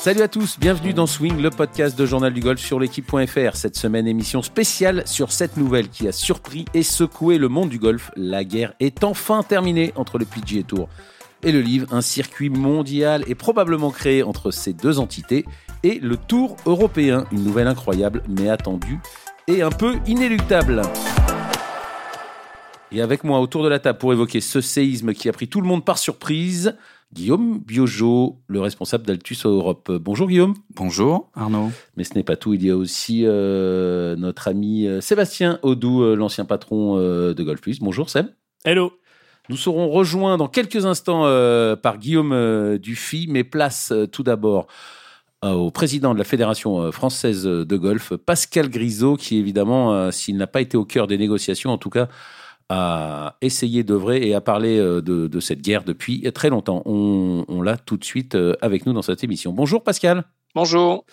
Salut à tous, bienvenue dans Swing, le podcast de Journal du Golf sur l'équipe.fr. Cette semaine, émission spéciale sur cette nouvelle qui a surpris et secoué le monde du golf. La guerre est enfin terminée entre le PGA Tour et le Livre. Un circuit mondial est probablement créé entre ces deux entités et le Tour européen. Une nouvelle incroyable mais attendue et un peu inéluctable. Et avec moi autour de la table pour évoquer ce séisme qui a pris tout le monde par surprise, Guillaume Biojo, le responsable d'Altus Europe. Bonjour Guillaume. Bonjour Arnaud. Mais ce n'est pas tout, il y a aussi euh, notre ami euh, Sébastien Audou, euh, l'ancien patron euh, de Golf Plus. Bonjour Seb. Hello. Nous serons rejoints dans quelques instants euh, par Guillaume euh, Dufy, mais place euh, tout d'abord euh, au président de la Fédération française de golf, Pascal Grisot, qui évidemment, euh, s'il n'a pas été au cœur des négociations, en tout cas, a essayé d'œuvrer et a parlé euh, de, de cette guerre depuis très longtemps. On, on l'a tout de suite euh, avec nous dans cette émission. Bonjour Pascal. Bonjour.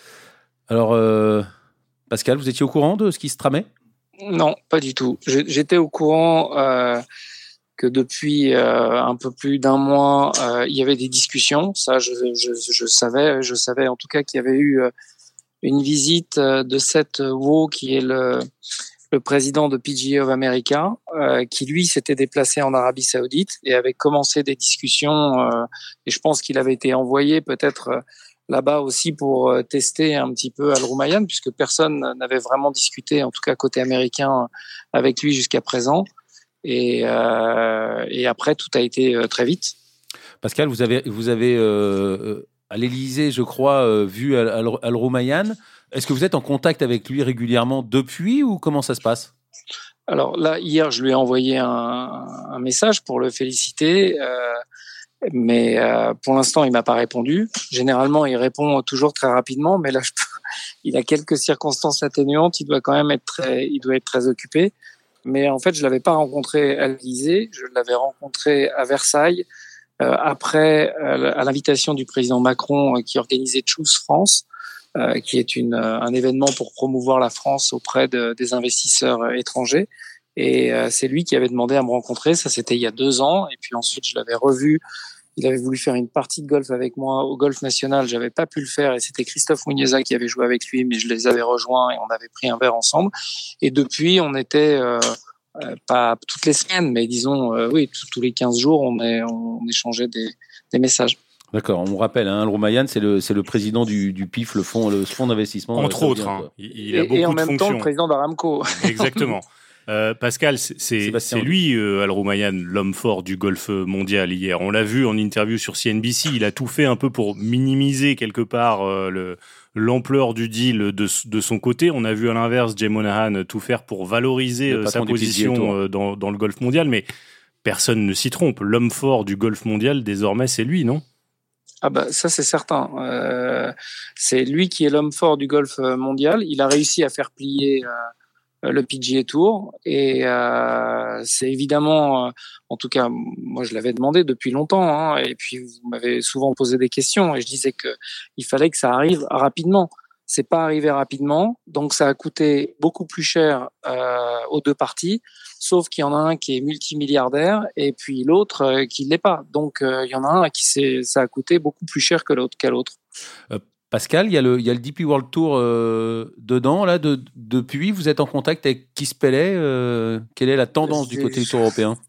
Alors, euh, Pascal, vous étiez au courant de ce qui se tramait? Non, pas du tout. J'étais au courant euh, que depuis euh, un peu plus d'un mois, il y avait des discussions. Ça, je, je, je savais. Je savais en tout cas qu'il y avait eu une visite de Seth Wu, qui est le, le président de PGA of America, euh, qui lui s'était déplacé en Arabie Saoudite et avait commencé des discussions. euh, et je pense qu'il avait été envoyé peut-être euh, là-bas aussi pour tester un petit peu Al Roumayan, puisque personne n'avait vraiment discuté, en tout cas côté américain, avec lui jusqu'à présent. Et, après, tout a été très vite. Pascal, vous avez, vous avez à l'Élysée, je crois, vu Al, Al Roumayan. Est-ce que vous êtes en contact avec lui régulièrement depuis ou comment ça se passe? Alors là, hier, je lui ai envoyé un, message pour le féliciter, euh, mais euh, pour l'instant, il m'a pas répondu. Généralement, il répond toujours très rapidement, mais là, il a quelques circonstances atténuantes. Il doit quand même être très, il doit être très occupé. Mais en fait, je l'avais pas rencontré à l'Élysée, je l'avais rencontré à Versailles euh, après, à l'invitation du président Macron qui organisait Choose France, euh, qui est une, euh, un événement pour promouvoir la France auprès de- des investisseurs euh, étrangers. Et euh, c'est lui qui avait demandé à me rencontrer. Ça, c'était il y a deux ans. Et puis ensuite, je l'avais revu. Il avait voulu faire une partie de golf avec moi au golf national. J'avais pas pu le faire et c'était Christophe Mugneza qui avait joué avec lui, mais je les avais rejoints et on avait pris un verre ensemble. Et depuis, on était euh, pas toutes les semaines, mais disons, oui, tous- tous les 15 jours, on, est, on échangeait des, des messages. D'accord, on rappelle, hein, Al Roumayan, c'est le, c'est le président du, du PIF, le fonds, le fonds d'investissement. Entre euh, autres, hein. il, il a et, beaucoup et en de même temps, le président d'Aramco. Exactement. Euh, Pascal, c'est lui, euh, Al Roumayan, l'homme fort du golf mondial hier. On l'a vu en interview sur CNBC. Il a tout fait un peu pour minimiser quelque part euh, le- l'ampleur du deal de, de son côté. On a vu à l'inverse Jay Monahan tout faire pour valoriser euh, sa position euh, dans, dans le golf mondial. Mais personne ne s'y trompe. L'homme fort du golf mondial, désormais, c'est lui, non? Ah bah ça c'est certain. Euh, c'est lui qui est l'homme fort du golf euh, mondial. Il a réussi à faire plier euh, le PGA Tour et c'est évidemment, en tout cas moi je l'avais demandé depuis longtemps hein, et puis vous m'avez souvent posé des questions et je disais que il fallait que ça arrive rapidement. C'est pas arrivé rapidement, donc ça a coûté beaucoup plus cher aux deux parties. Sauf qu'il y en a un qui est multimilliardaire et puis l'autre euh, qui l'est pas. Donc euh, il y en a un à qui ça a coûté beaucoup plus cher que l'autre qu'à l'autre. Pascal, il y, a le, il y a le DP World Tour euh, dedans. Là, de, depuis, vous êtes en contact avec euh, quelle est la tendance du côté du Tour européen?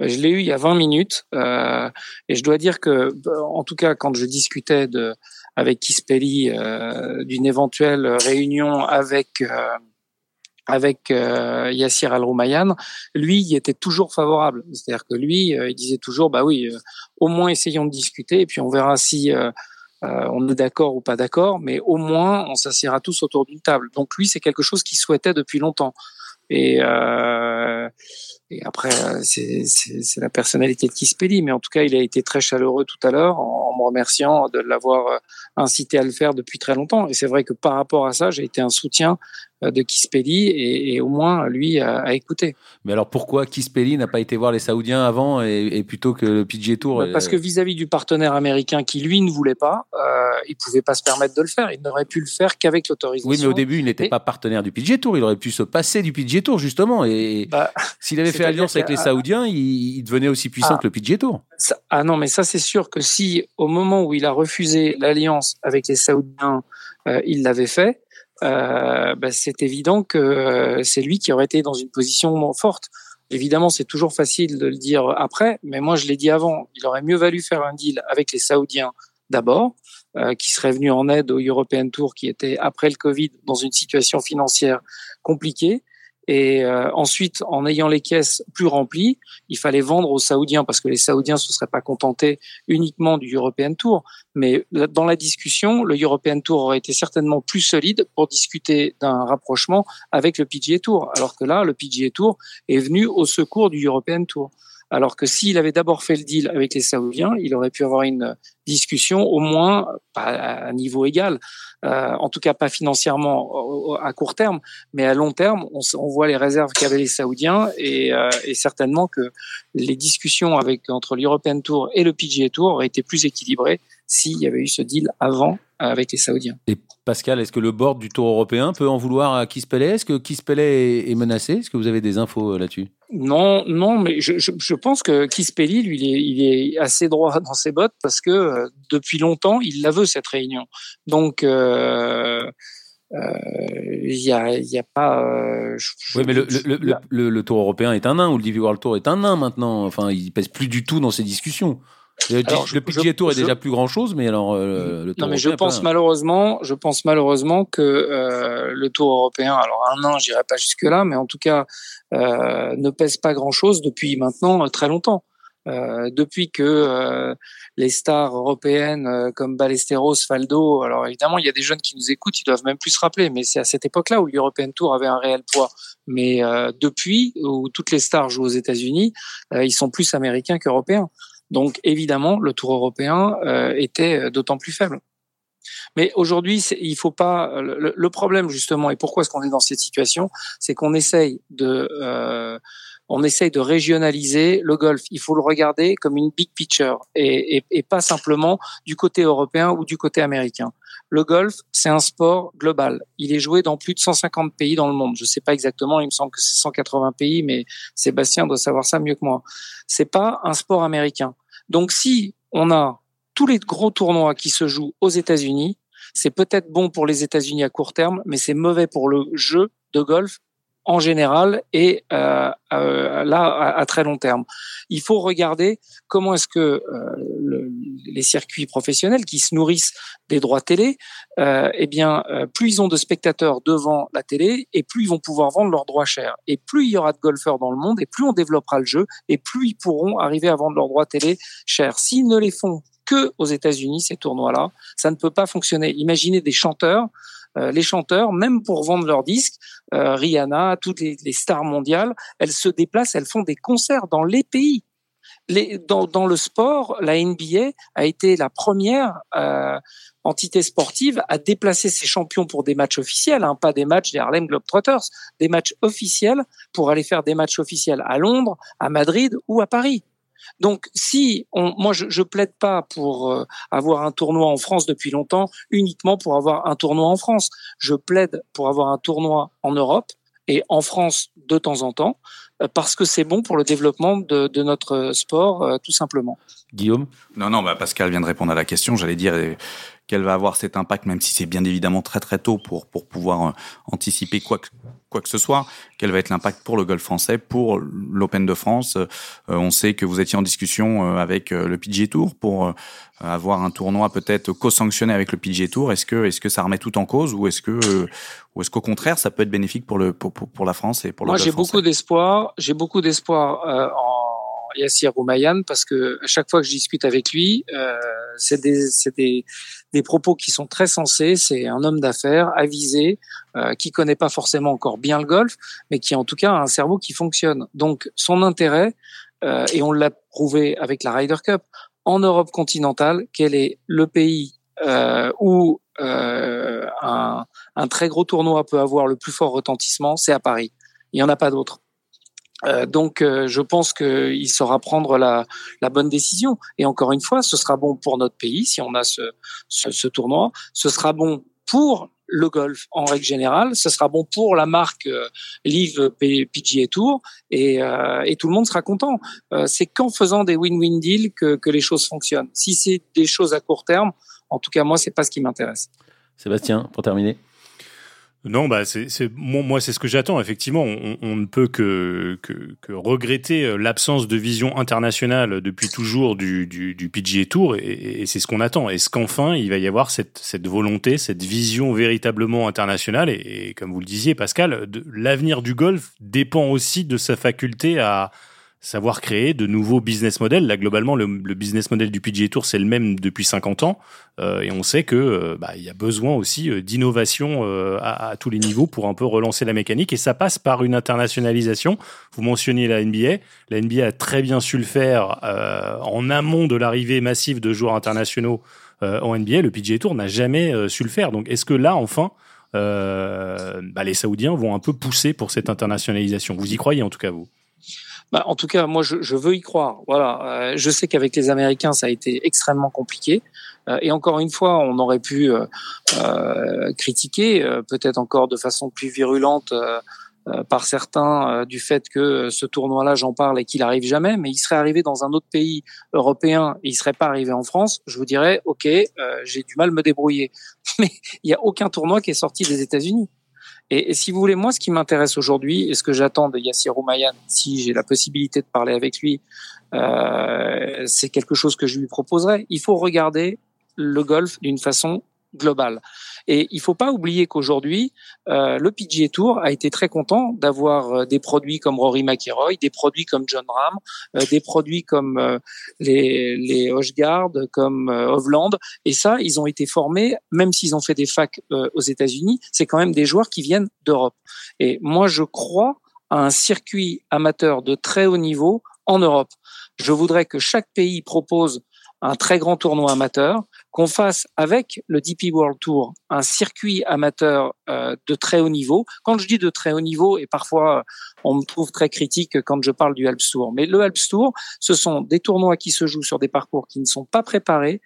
Je l'ai eu il y a 20 minutes euh, et je dois dire que, en tout cas, quand je discutais de, avec Kispelli euh, d'une éventuelle réunion avec euh, avec euh, Yassir Al Roumayan, lui, il était toujours favorable. C'est-à-dire que lui, euh, il disait toujours, bah oui, euh, au moins essayons de discuter et puis on verra si euh, on est d'accord ou pas d'accord, mais au moins on s'assiera tous autour d'une table. Donc lui, c'est quelque chose qu'il souhaitait depuis longtemps. Et, après, c'est la personnalité de Kispelli, mais en tout cas, il a été très chaleureux tout à l'heure en, me remerciant de l'avoir incité à le faire depuis très longtemps. Et c'est vrai que par rapport à ça, j'ai été un soutien de Kispeli et, et, au moins lui a, écouté. Mais alors pourquoi Kispeli n'a pas été voir les Saoudiens avant et, plutôt que le PGA Tour bah, Parce que vis-à-vis du partenaire américain qui lui ne voulait pas, euh, il pouvait pas se permettre de le faire. Il n'aurait pu le faire qu'avec l'autorisation. Oui, mais au début il n'était pas partenaire du PGA Tour. Il aurait pu se passer du PGA Tour justement. Et bah, s'il avait fait alliance avec les Saoudiens, il, devenait aussi puissant ah. que le PGA Tour. ah non, mais ça c'est sûr que si au moment où il a refusé l'alliance avec les Saoudiens, euh, il l'avait fait, euh, bah, c'est évident que euh, c'est lui qui aurait été dans une position forte. Évidemment, c'est toujours facile de le dire après, mais moi je l'ai dit avant. Il aurait mieux valu faire un deal avec les Saoudiens d'abord, qui seraient venus en aide au European Tour, qui était après le Covid dans une situation financière compliquée, et euh, ensuite, en ayant les caisses plus remplies, il fallait vendre aux Saoudiens parce que les Saoudiens se seraient pas contentés uniquement du European Tour. Mais dans la discussion, le European Tour aurait été certainement plus solide pour discuter d'un rapprochement avec le PGA Tour. Alors que là, le PGA Tour est venu au secours du European Tour. Alors que s'il avait d'abord fait le deal avec les Saoudiens, il aurait pu avoir une discussion au moins à niveau égal, euh, en tout cas pas financièrement à court terme, mais à long terme, on, voit les réserves qu'avaient les Saoudiens et, euh, et, certainement que les discussions avec entre l'European Tour et le PGA Tour auraient été plus équilibrées s'il y avait eu ce deal avant avec les Saoudiens. Et Pascal, est-ce que le board du Tour européen peut en vouloir à Kispele Est-ce que Kispele est, menacé? Est-ce que vous avez des infos euh, là-dessus? Non, non, mais je, je, pense que Kispeli, lui, il est, il est, assez droit dans ses bottes parce que euh, depuis longtemps, il la veut cette réunion. Donc euh, il n'y a, y a pas. oui, mais le, le, le, le, Tour européen est un nain ou le Divi World Tour est un nain maintenant. Enfin, il pèse plus du tout dans ces discussions. Le, le PGA Tour est déjà plus grand chose, mais alors euh, le Tour Non, mais je pense malheureusement, je pense malheureusement que euh, le Tour européen, alors un an, j'irai pas jusque là, mais en tout cas, euh, ne pèse pas grand chose depuis maintenant très longtemps. Depuis que les stars européennes comme Ballesteros, Faldo, alors évidemment il y a des jeunes qui nous écoutent, ils doivent même plus se rappeler, mais c'est à cette époque-là où l'European Tour avait un réel poids. Mais depuis où toutes les stars jouent aux États-Unis, ils sont plus américains qu'européens. Donc évidemment, le Tour européen euh, était euh, d'autant plus faible. Mais aujourd'hui, il faut pas. Le, problème justement, et pourquoi est-ce qu'on est dans cette situation, c'est qu'on essaye de, euh, on essaye de régionaliser le golf. Il faut le regarder comme une big picture et pas simplement du côté européen ou du côté américain. Le golf, c'est un sport global. Il est joué dans plus de 150 pays dans le monde. Je ne sais pas exactement, il me semble que c'est 180 pays, mais Sébastien doit savoir ça mieux que moi. C'est pas un sport américain. Donc si on a tous les gros tournois qui se jouent aux États-Unis, c'est peut-être bon pour les États-Unis à court terme, mais c'est mauvais pour le jeu de golf en général et euh, euh, là à, très long terme. Il faut regarder comment est-ce que euh, les circuits professionnels qui se nourrissent des droits télé, eh bien plus ils ont de spectateurs devant la télé et plus ils vont pouvoir vendre leurs droits chers. Et plus il y aura de golfeurs dans le monde et plus on développera le jeu et plus ils pourront arriver à vendre leurs droits télé chers. S'ils ne les font que aux États-Unis ces tournois-là, ça ne peut pas fonctionner. Imaginez des chanteurs les chanteurs, même pour vendre leurs disques, euh, Rihanna, toutes les, stars mondiales, elles se déplacent, elles font des concerts dans les pays. Dans, le sport, la NBA a été la première euh, entité sportive à déplacer ses champions pour des matchs officiels, hein, pas des matchs des Harlem Globetrotters, des matchs officiels pour aller faire des matchs officiels à Londres, à Madrid ou à Paris. Donc, si on, moi, je, je plaide pas pour euh, avoir un tournoi en France depuis longtemps, uniquement pour avoir un tournoi en France. Je plaide pour avoir un tournoi en Europe et en France de temps en temps, euh, parce que c'est bon pour le développement de, de notre sport, euh, tout simplement. Guillaume? Non, non, bah Pascal vient de répondre à la question. J'allais dire qu'elle va avoir cet impact, même si c'est bien évidemment très très tôt pour, pour pouvoir anticiper quoi que, quoi que ce soit, quel va être l'impact pour le golf français, pour l'Open de France. Euh, on sait que vous étiez en discussion euh, avec euh, le PGA Tour pour avoir un tournoi peut-être co-sanctionné avec le PGA Tour. Est-ce que est-ce que ça remet tout en cause ou est-ce que ou est-ce qu'au contraire ça peut être bénéfique pour le pour, pour, la France et pour le Moi j'ai beaucoup d'espoir. J'ai beaucoup d'espoir en Yassir Roumayan parce que à chaque fois que je discute avec lui, euh, c'est des, des, des, propos qui sont très sensés. C'est un homme d'affaires avisé euh, qui connaît pas forcément encore bien le golf, mais qui en tout cas a un cerveau qui fonctionne. Donc son intérêt, euh, et on l'a prouvé avec la Ryder Cup, en Europe continentale, quel est le pays euh, où un, un, très gros tournoi peut avoir le plus fort retentissement, c'est à Paris. Il n'y en a pas d'autre. Euh, donc, euh, je pense qu'il saura prendre la, la, bonne décision. Et encore une fois, ce sera bon pour notre pays si on a ce, ce, ce tournoi. Ce sera bon pour le golf en règle générale. Ce sera bon pour la marque euh, Live PGA Tour et, euh, et, tout le monde sera content. Euh, c'est qu'en faisant des win-win deals que, que les choses fonctionnent. Si c'est des choses à court terme, en tout cas moi, c'est pas ce qui m'intéresse. Sébastien, pour terminer. Non, bah c'est, moi, c'est ce que j'attends. Effectivement, on, ne peut que, que, regretter euh, l'absence de vision internationale depuis toujours du, du, PGA Tour, et, c'est ce qu'on attend. Est-ce qu'enfin il va y avoir cette volonté, cette vision véritablement internationale et, comme vous le disiez, Pascal, l'avenir du golf dépend aussi de sa faculté à savoir créer de nouveaux business models. Là, globalement, le, business model du PGA Tour, c'est le même depuis 50 ans. Euh, et on sait que euh, bah, il y a besoin aussi euh, d'innovation à, tous les niveaux pour un peu relancer la mécanique. Et ça passe par une internationalisation. Vous mentionniez la NBA. La NBA a très bien su le faire en amont de l'arrivée massive de joueurs internationaux en NBA. Le PGA Tour n'a jamais su le faire. Donc, est-ce que là, enfin, bah, les Saoudiens vont un peu pousser pour cette internationalisation? Vous y croyez en tout cas, vous? Bah, en tout cas, moi, je, veux y croire. Voilà. Euh, je sais qu'avec les Américains, ça a été extrêmement compliqué. Euh, et encore une fois, on aurait pu euh, critiquer, peut-être encore de façon plus virulente par certains, du fait que ce tournoi-là, j'en parle et qu'il arrive jamais, mais il serait arrivé dans un autre pays européen et il serait pas arrivé en France. Je vous dirais, ok, j'ai du mal à me débrouiller. Mais il y a aucun tournoi qui est sorti des États-Unis. Et, si vous voulez, moi, ce qui m'intéresse aujourd'hui et ce que j'attends de Yassir Roumayan, si j'ai la possibilité de parler avec lui, euh, c'est quelque chose que je lui proposerai. Il faut regarder le golf d'une façon globale. Et il faut pas oublier qu'aujourd'hui, euh, le PGA Tour a été très content d'avoir euh, des produits comme Rory McIlroy, des produits comme John Ram, euh, des produits comme euh, les, les Hochgard, comme Hovland. Et ça, ils ont été formés, même s'ils ont fait des facs aux États-Unis, c'est quand même des joueurs qui viennent d'Europe. Et moi, je crois à un circuit amateur de très haut niveau en Europe. Je voudrais que chaque pays propose un très grand tournoi amateur, qu'on fasse avec le DP World Tour un circuit amateur euh, de très haut niveau. Quand je dis de très haut niveau, et parfois on me trouve très critique quand je parle du Alps Tour, mais le Alps Tour, ce sont des tournois qui se jouent sur des parcours qui ne sont pas préparés,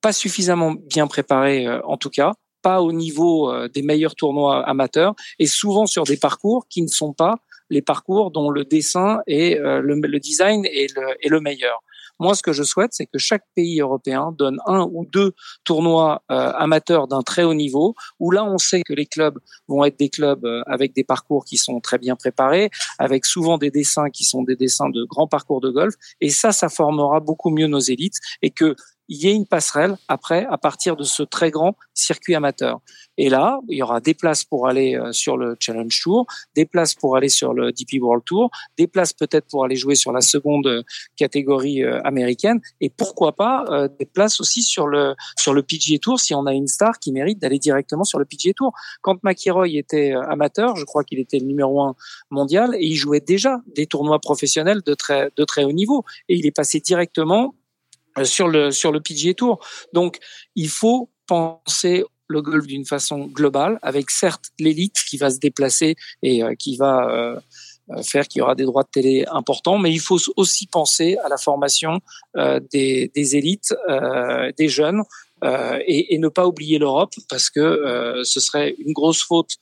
pas suffisamment bien préparés euh, en tout cas, pas au niveau euh, des meilleurs tournois amateurs, et souvent sur des parcours qui ne sont pas les parcours dont le dessin et le, design est le meilleur. Moi, ce que je souhaite, c'est que chaque pays européen donne un ou deux tournois euh, amateurs d'un très haut niveau, où là, on sait que les clubs vont être des clubs euh, avec des parcours qui sont très bien préparés, avec souvent des dessins qui sont des dessins de grands parcours de golf. Et ça, ça formera beaucoup mieux nos élites et que il y ait une passerelle après à partir de ce très grand circuit amateur. Et là, il y aura des places pour aller euh, sur le Challenge Tour, des places pour aller sur le DP World Tour, des places peut-être pour aller jouer sur la seconde euh, catégorie euh, américaine, et pourquoi pas des places aussi sur le sur le PGA Tour si on a une star qui mérite d'aller directement sur le PGA Tour. Quand McIlroy était amateur, je crois qu'il était le numéro un mondial et il jouait déjà des tournois professionnels de très de très haut niveau, et il est passé directement sur le sur le PGA Tour. Donc il faut penser le golf d'une façon globale, avec certes l'élite qui va se déplacer et euh, qui va euh, euh, faire qu'il y aura des droits de télé importants, mais il faut aussi penser à la formation des, des, élites, des jeunes, et, et, ne pas oublier l'Europe, parce que ce serait une grosse faute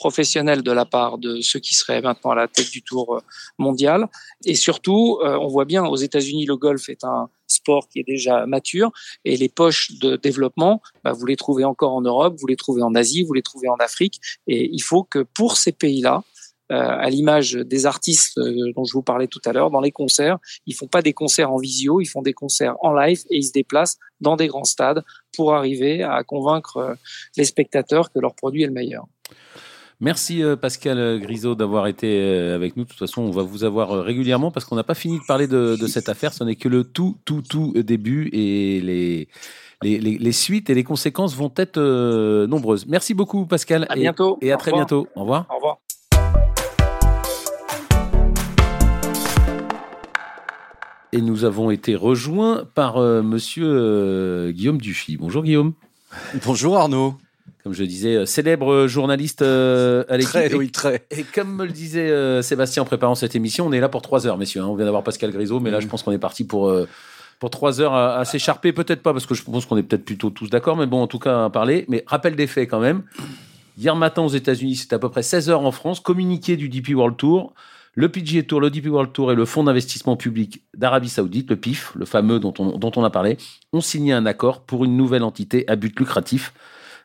professionnelle de la part de ceux qui seraient maintenant à la tête du tour mondial. Et surtout, on voit bien aux États-Unis, le golf est un sport qui est déjà mature et les poches de développement, bah, vous les trouvez encore en Europe, vous les trouvez en Asie, vous les trouvez en Afrique et il faut que pour ces pays-là, euh, à l'image des artistes euh, dont je vous parlais tout à l'heure, dans les concerts, ils font pas des concerts en visio, ils font des concerts en live et ils se déplacent dans des grands stades pour arriver à convaincre euh, les spectateurs que leur produit est le meilleur. Merci euh, Pascal Grisot d'avoir été euh, avec nous. De toute façon, on va vous avoir euh, régulièrement parce qu'on n'a pas fini de parler de, cette affaire. Ce n'est que le tout, tout, tout début et les, les, suites et les conséquences vont être nombreuses. Merci beaucoup Pascal. À bientôt. Et, à très bientôt. Au revoir. Au revoir. Et nous avons été rejoints par monsieur Guillaume Dufy. Bonjour Guillaume. Bonjour Arnaud. Comme je disais, euh, célèbre journaliste euh, à l'équipe. Très, Et- oui, très. Et comme me le disait euh, Sébastien en préparant cette émission, on est là pour trois heures, messieurs. hein. On vient d'avoir Pascal Grisot, mais là, je pense qu'on est parti pour, euh, pour trois heures à, à s'écharper. Peut-être pas, parce que je pense qu'on est peut-être plutôt tous d'accord, mais bon, en tout cas, à parler. Mais rappel des faits quand même. Hier matin aux États-Unis, c'était à peu près 16 heures en France. Communiqué du DP World Tour. Le PGA Tour, le DP World Tour et le Fonds d'investissement public d'Arabie Saoudite, le PIF, le fameux dont on, dont on a parlé, ont signé un accord pour une nouvelle entité à but lucratif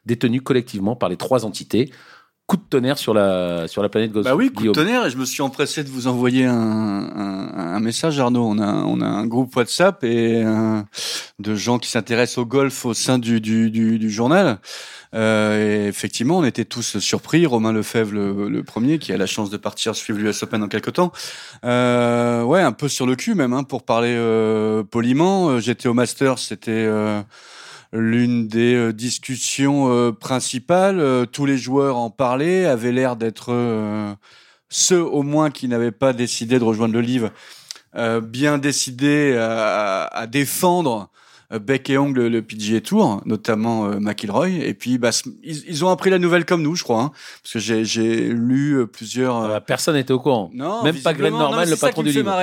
détenue collectivement par les trois entités. Coup de tonnerre sur la, sur la planète Gauss. Bah oui, coup de tonnerre, et je me suis empressé de vous envoyer un, un, un message, Arnaud. On a, on a un groupe WhatsApp et euh, de gens qui s'intéressent au golf au sein du, du, du, du journal. Euh, et effectivement, on était tous surpris. Romain Lefebvre, le, le premier, qui a la chance de partir suivre l'US Open dans quelques temps. Euh, ouais, un peu sur le cul même, hein, pour parler euh, poliment. Euh, J'étais au Masters, c'était euh, l'une des euh, discussions euh, principales. Euh, tous les joueurs en parlaient, avaient l'air d'être ceux au moins qui n'avaient pas décidé de rejoindre le livre, bien décidés à, à défendre bec et ongle le PGA Tour, notamment euh, McIlroy. Et puis, bah, ils, ils ont appris la nouvelle comme nous, je crois, hein, parce que j'ai- lu euh, plusieurs. euh, Euh, personne n'était au courant. non, Même pas Glenn Norman, non, le patron du livre.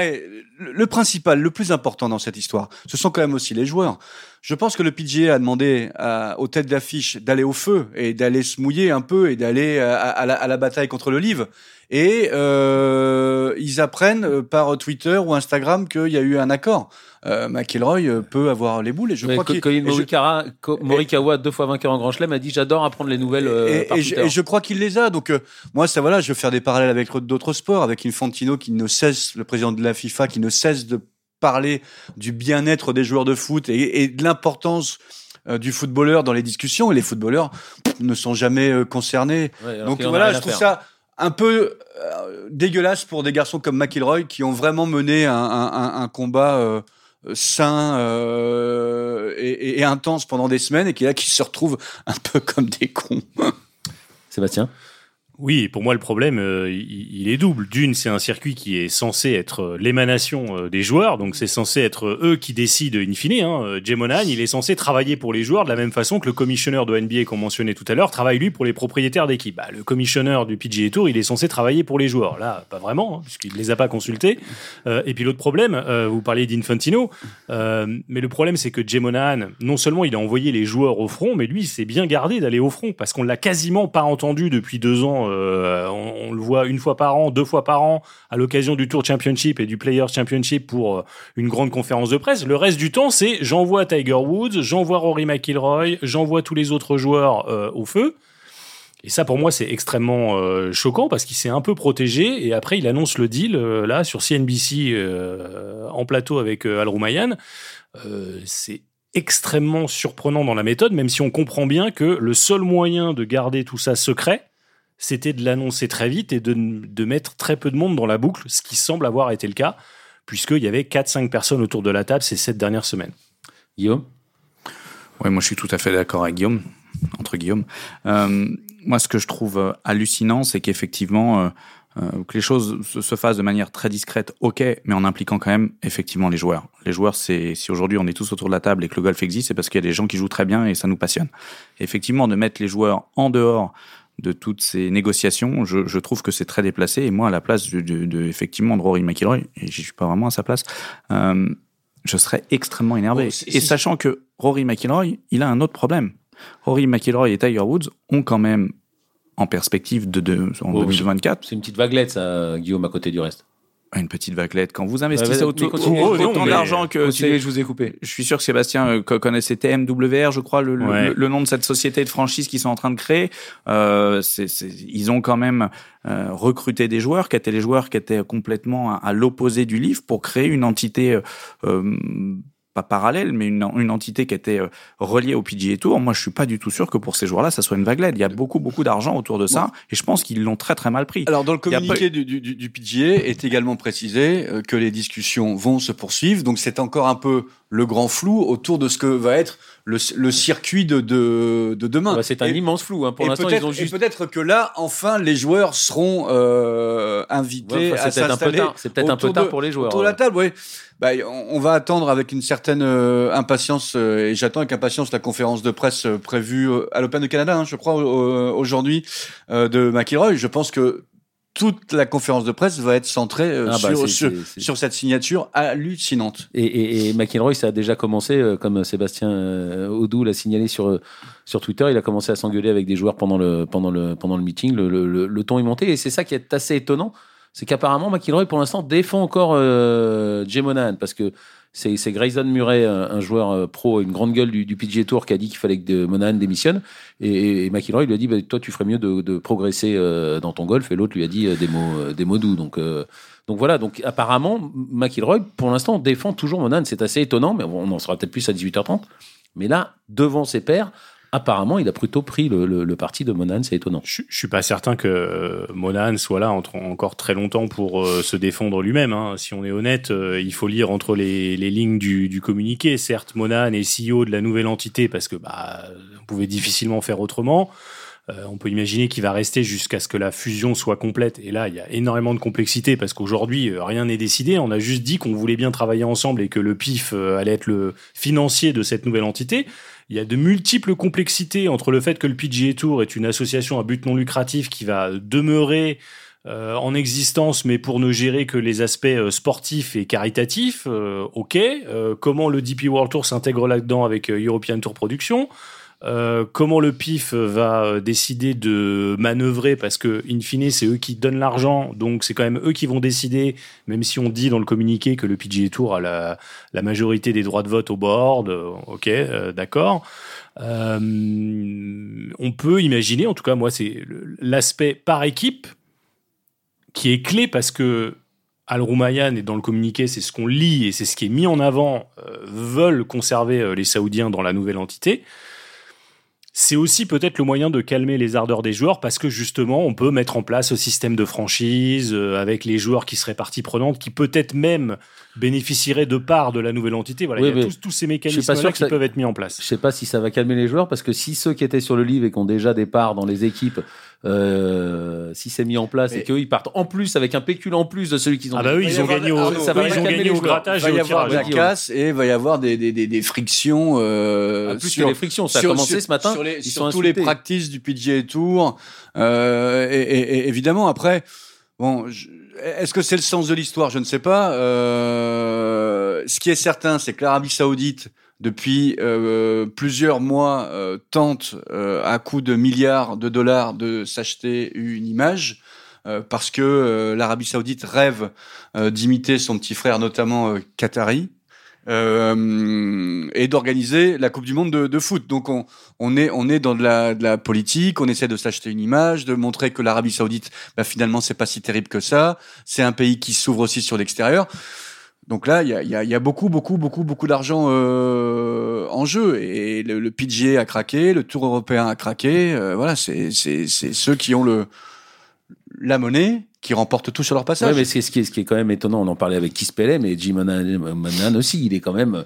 Le, le principal, le plus important dans cette histoire, ce sont quand même aussi les joueurs. Je pense que le PGA a demandé à- aux têtes d'affiche d'aller au feu et d'aller se mouiller un peu et d'aller à, à la, à la bataille contre le livre. Et euh, ils apprennent euh, par Twitter ou Instagram qu'il y a eu un accord. Euh, McIlroy euh, peut avoir les boules et je Mais crois qu'il Colin et je- Morikawa, Morikawa, deux fois vainqueur en Grand Chelem, a dit j'adore apprendre les nouvelles euh, et, et je, et je crois qu'il les a. Donc euh, moi, ça voilà, je veux faire des parallèles avec d'autres sports, avec Infantino qui ne cesse, le président de la FIFA, qui ne cesse de parler du bien-être des joueurs de foot et, et de l'importance euh, du footballeur dans les discussions. Et les footballeurs ne sont jamais euh, concernés. Ouais, Donc voilà, je trouve ça un peu euh, dégueulasse pour des garçons comme McIlroy qui ont vraiment mené un, un- un- un combat euh, sain euh, et, et- intense pendant des semaines et qui là qui se retrouvent un peu comme des cons. Sébastien? Oui, pour moi, le problème, euh, il, est double. D'une, c'est un circuit qui est censé être euh, l'émanation euh, des joueurs, donc c'est censé être eux qui décident in fine. Hein. Il est censé travailler pour les joueurs de la même façon que le commissionneur de NBA qu'on mentionnait tout à l'heure travaille lui pour les propriétaires d'équipe. Bah, le commissionneur du PGA Tour, il est censé travailler pour les joueurs. Là, pas vraiment, hein, puisqu'il les a pas consultés. Et puis l'autre problème, vous parliez d'Infantino, mais le problème, c'est que Jay non seulement il a envoyé les joueurs au front, mais lui, il s'est bien gardé d'aller au front parce qu'on l'a quasiment pas entendu depuis deux ans. Euh, on, le voit une fois par an, deux fois par an, à l'occasion du Tour Championship et du Players Championship pour euh, une grande conférence de presse. Le reste du temps, c'est j'envoie Tiger Woods, j'envoie Rory McIlroy, j'envoie tous les autres joueurs euh, au feu. Et ça, pour moi, c'est extrêmement choquant parce qu'il s'est un peu protégé et après, il annonce le deal là sur CNBC en plateau avec Al Roumayan. C'est extrêmement surprenant dans la méthode, même si on comprend bien que le seul moyen de garder tout ça secret, c'était de l'annoncer très vite et de, de mettre très peu de monde dans la boucle, ce qui semble avoir été le cas, puisqu'il y avait 4-5 personnes autour de la table ces 7 dernières semaines. Guillaume? Oui, moi je suis tout à fait d'accord avec Guillaume, entre Guillaume. Euh, moi, ce que je trouve euh, hallucinant, c'est qu'effectivement, euh, euh, que les choses se, se fassent de manière très discrète, ok, mais en impliquant quand même effectivement les joueurs. Les joueurs, c'est si aujourd'hui on est tous autour de la table et que le golf existe, c'est parce qu'il y a des gens qui jouent très bien et ça nous passionne. Et effectivement, de mettre les joueurs en dehors de toutes ces négociations, je, je trouve que c'est très déplacé. Et moi, à la place de, de, de effectivement de Rory McIlroy, et je suis pas vraiment à sa place, euh, je serais extrêmement énervé. Oh, et sachant que Rory McIlroy, il a un autre problème. Rory McIlroy et Tiger Woods ont quand même en perspective de, de en Oh, 2024 C'est une petite vaguelette, ça, Guillaume, à côté du reste. Une petite vaguelette. Quand vous investissez autant, autant Oh, mais d'argent que Continuez, je vous ai coupé. je suis sûr que Sébastien euh, co- connaissait TMWR, je crois, le, le- Ouais. le, le nom de cette société de franchise qu'ils sont en train de créer. Euh, c'est- c'est- ils ont quand même euh, recruté des joueurs qui étaient les joueurs qui étaient complètement à, à l'opposé du livre pour créer une entité euh, euh, pas parallèle, mais une, une entité qui était euh, reliée au PGA Tour. Moi, je suis pas du tout sûr que pour ces joueurs-là, ça soit une vaguelette. Il y a beaucoup, beaucoup d'argent autour de ça, et je pense qu'ils l'ont très, très mal pris. Alors dans le communiqué du, du, du, du PGA est également précisé euh, que les discussions vont se poursuivre. Donc c'est encore un peu le grand flou autour de ce que va être le, le circuit de, de, de demain. Bah, c'est un Et- immense flou. Hein. Pour l'instant, peut-être ils ont et juste. peut-être que là, enfin, les joueurs seront euh, invités Ouais, enfin, à s'installer. C'est peut-être un peu tard pour les joueurs. autour de la table. Oui, bah, on, on va attendre avec une certaine euh, impatience euh, et j'attends avec impatience la conférence de presse euh, prévue euh, à l'Open de Canada, hein, je crois, euh, aujourd'hui euh, de McIlroy. Je pense que toute la conférence de presse va être centrée euh, Ah, bah, sur, cette signature hallucinante. Et, et, et McIlroy, ça a déjà commencé, euh, comme Sébastien euh, Audou l'a signalé sur, euh, sur Twitter, il a commencé à s'engueuler avec des joueurs pendant le, pendant le, pendant le meeting. Le- le ton est monté et c'est ça qui est assez étonnant. C'est qu'apparemment, McIlroy, pour l'instant, défend encore euh, Jay Monahan parce que c'est Grayson Murray, un, joueur euh, pro, une grande gueule du, du Tour, qui a dit qu'il fallait que Monahan démissionne. Et, et McIlroy lui a dit bah, Toi, tu ferais mieux de, progresser euh, dans ton golf. Et l'autre lui a dit euh, des, mots, des mots doux. Donc. donc voilà, donc apparemment, McIlroy, pour l'instant, défend toujours Monahan. C'est assez étonnant, mais on en sera peut-être plus à 18h30. Mais là, devant ses pairs, apparemment, il a plutôt pris le, le- le parti de Monahan. C'est étonnant. Je, je suis pas certain que euh, Monahan soit là entre- encore très longtemps pour euh, se défendre lui-même. hein. Si on est honnête, euh, il faut lire entre les, les lignes du, du communiqué. Certes, Monahan est CEO de la nouvelle entité parce que bah, on pouvait difficilement faire autrement. Euh, on peut imaginer qu'il va rester jusqu'à ce que la fusion soit complète. Et là, il y a énormément de complexité parce qu'aujourd'hui, euh, rien n'est décidé. On a juste dit qu'on voulait bien travailler ensemble et que le PIF euh, allait être le financier de cette nouvelle entité. Il y a de multiples complexités entre le fait que le PGA Tour est une association à but non lucratif qui va demeurer en existence, mais pour ne gérer que les aspects sportifs et caritatifs. ok. Comment le DP World Tour s'intègre là-dedans avec European Tour Production? Euh, comment le PIF va euh, décider de manœuvrer? Parce que in fine c'est eux qui donnent l'argent. Donc c'est quand même eux qui vont décider même si on dit dans le communiqué que le PGA Tour a la, majorité des droits de vote au board euh, ok d'accord. On peut imaginer en tout cas moi c'est l'aspect par équipe qui est clé parce que Al Roumayan et dans le communiqué, c'est ce qu'on lit et c'est ce qui est mis en avant, veulent conserver les Saoudiens dans la nouvelle entité. C'est aussi peut-être le moyen de calmer les ardeurs des joueurs parce que justement, on peut mettre en place ce système de franchise euh, avec les joueurs qui seraient partie prenante, qui peut-être même bénéficieraient de part de la nouvelle entité. Voilà, Oui, il y a tous, tous ces que qui ça- peuvent être mis en place. Je sais pas si ça va calmer les joueurs parce que si ceux qui étaient sur le livre et qui ont déjà des parts dans les équipes, euh, si c'est mis en place et Mais- qu'eux ils partent en plus avec un pécule en plus de celui qu'ils ont. Ah bah oui, ils ont gagné au, ça va ils gagné les au grattage Il va et y avoir de la tirage. casse et il va y avoir des, des, des, des frictions. Euh, Ah, plus sur, que les frictions, ça a sur- commencé sur- ce matin. Sur, les, ils sur sont tous les practices du PGA Tour. Euh, et, et- et évidemment, après, bon, je- est-ce que c'est le sens de l'histoire? Je ne sais pas. Euh, ce qui est certain, c'est que l'Arabie Saoudite, depuis euh, plusieurs mois, euh, tente euh, à coût de milliards de dollars de s'acheter une image. euh, parce que euh, l'Arabie Saoudite rêve d'imiter son petit frère, notamment Qatari, et d'organiser la Coupe du Monde de, de foot. Donc on, est dans de la, de la politique, on essaie de s'acheter une image, de montrer que l'Arabie Saoudite, bah, finalement, c'est pas si terrible que ça. C'est un pays qui s'ouvre aussi sur l'extérieur. Donc là, il y a, il y, a, il y a beaucoup, beaucoup, beaucoup, beaucoup d'argent euh, en jeu. Et le, le PGA a craqué, le Tour européen a craqué. Euh, voilà, c'est ceux qui ont le la monnaie qui remportent tout sur leur passage. Ouais, mais c'est ce qui, est, ce qui est quand même étonnant. On en parlait avec Kiss Pellet, mais Jim Monahan aussi, il est quand même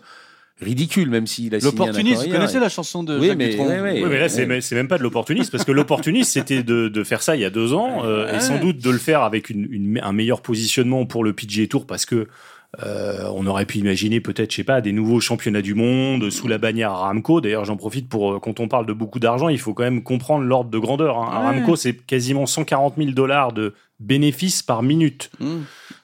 ridicule, même s'il a signé un L'opportuniste, vous connaissez la chanson de Oui, Jacques mais- Dutronc ouais, ouais. Oui, mais là, c'est ouais. même- c'est même pas de l'opportunisme, parce que l'opportunisme, c'était de, de faire ça il y a deux ans, euh, Ouais. et sans doute de le faire avec une, une- un meilleur positionnement pour le PGA Tour, parce que euh, on aurait pu imaginer peut-être, je sais pas, des nouveaux championnats du monde sous la bannière Aramco. D'ailleurs, j'en profite pour, euh, quand on parle de beaucoup d'argent, il faut quand même comprendre l'ordre de grandeur. hein. Ouais. Aramco, c'est quasiment 140 000 dollars de bénéfices par minute. Mmh.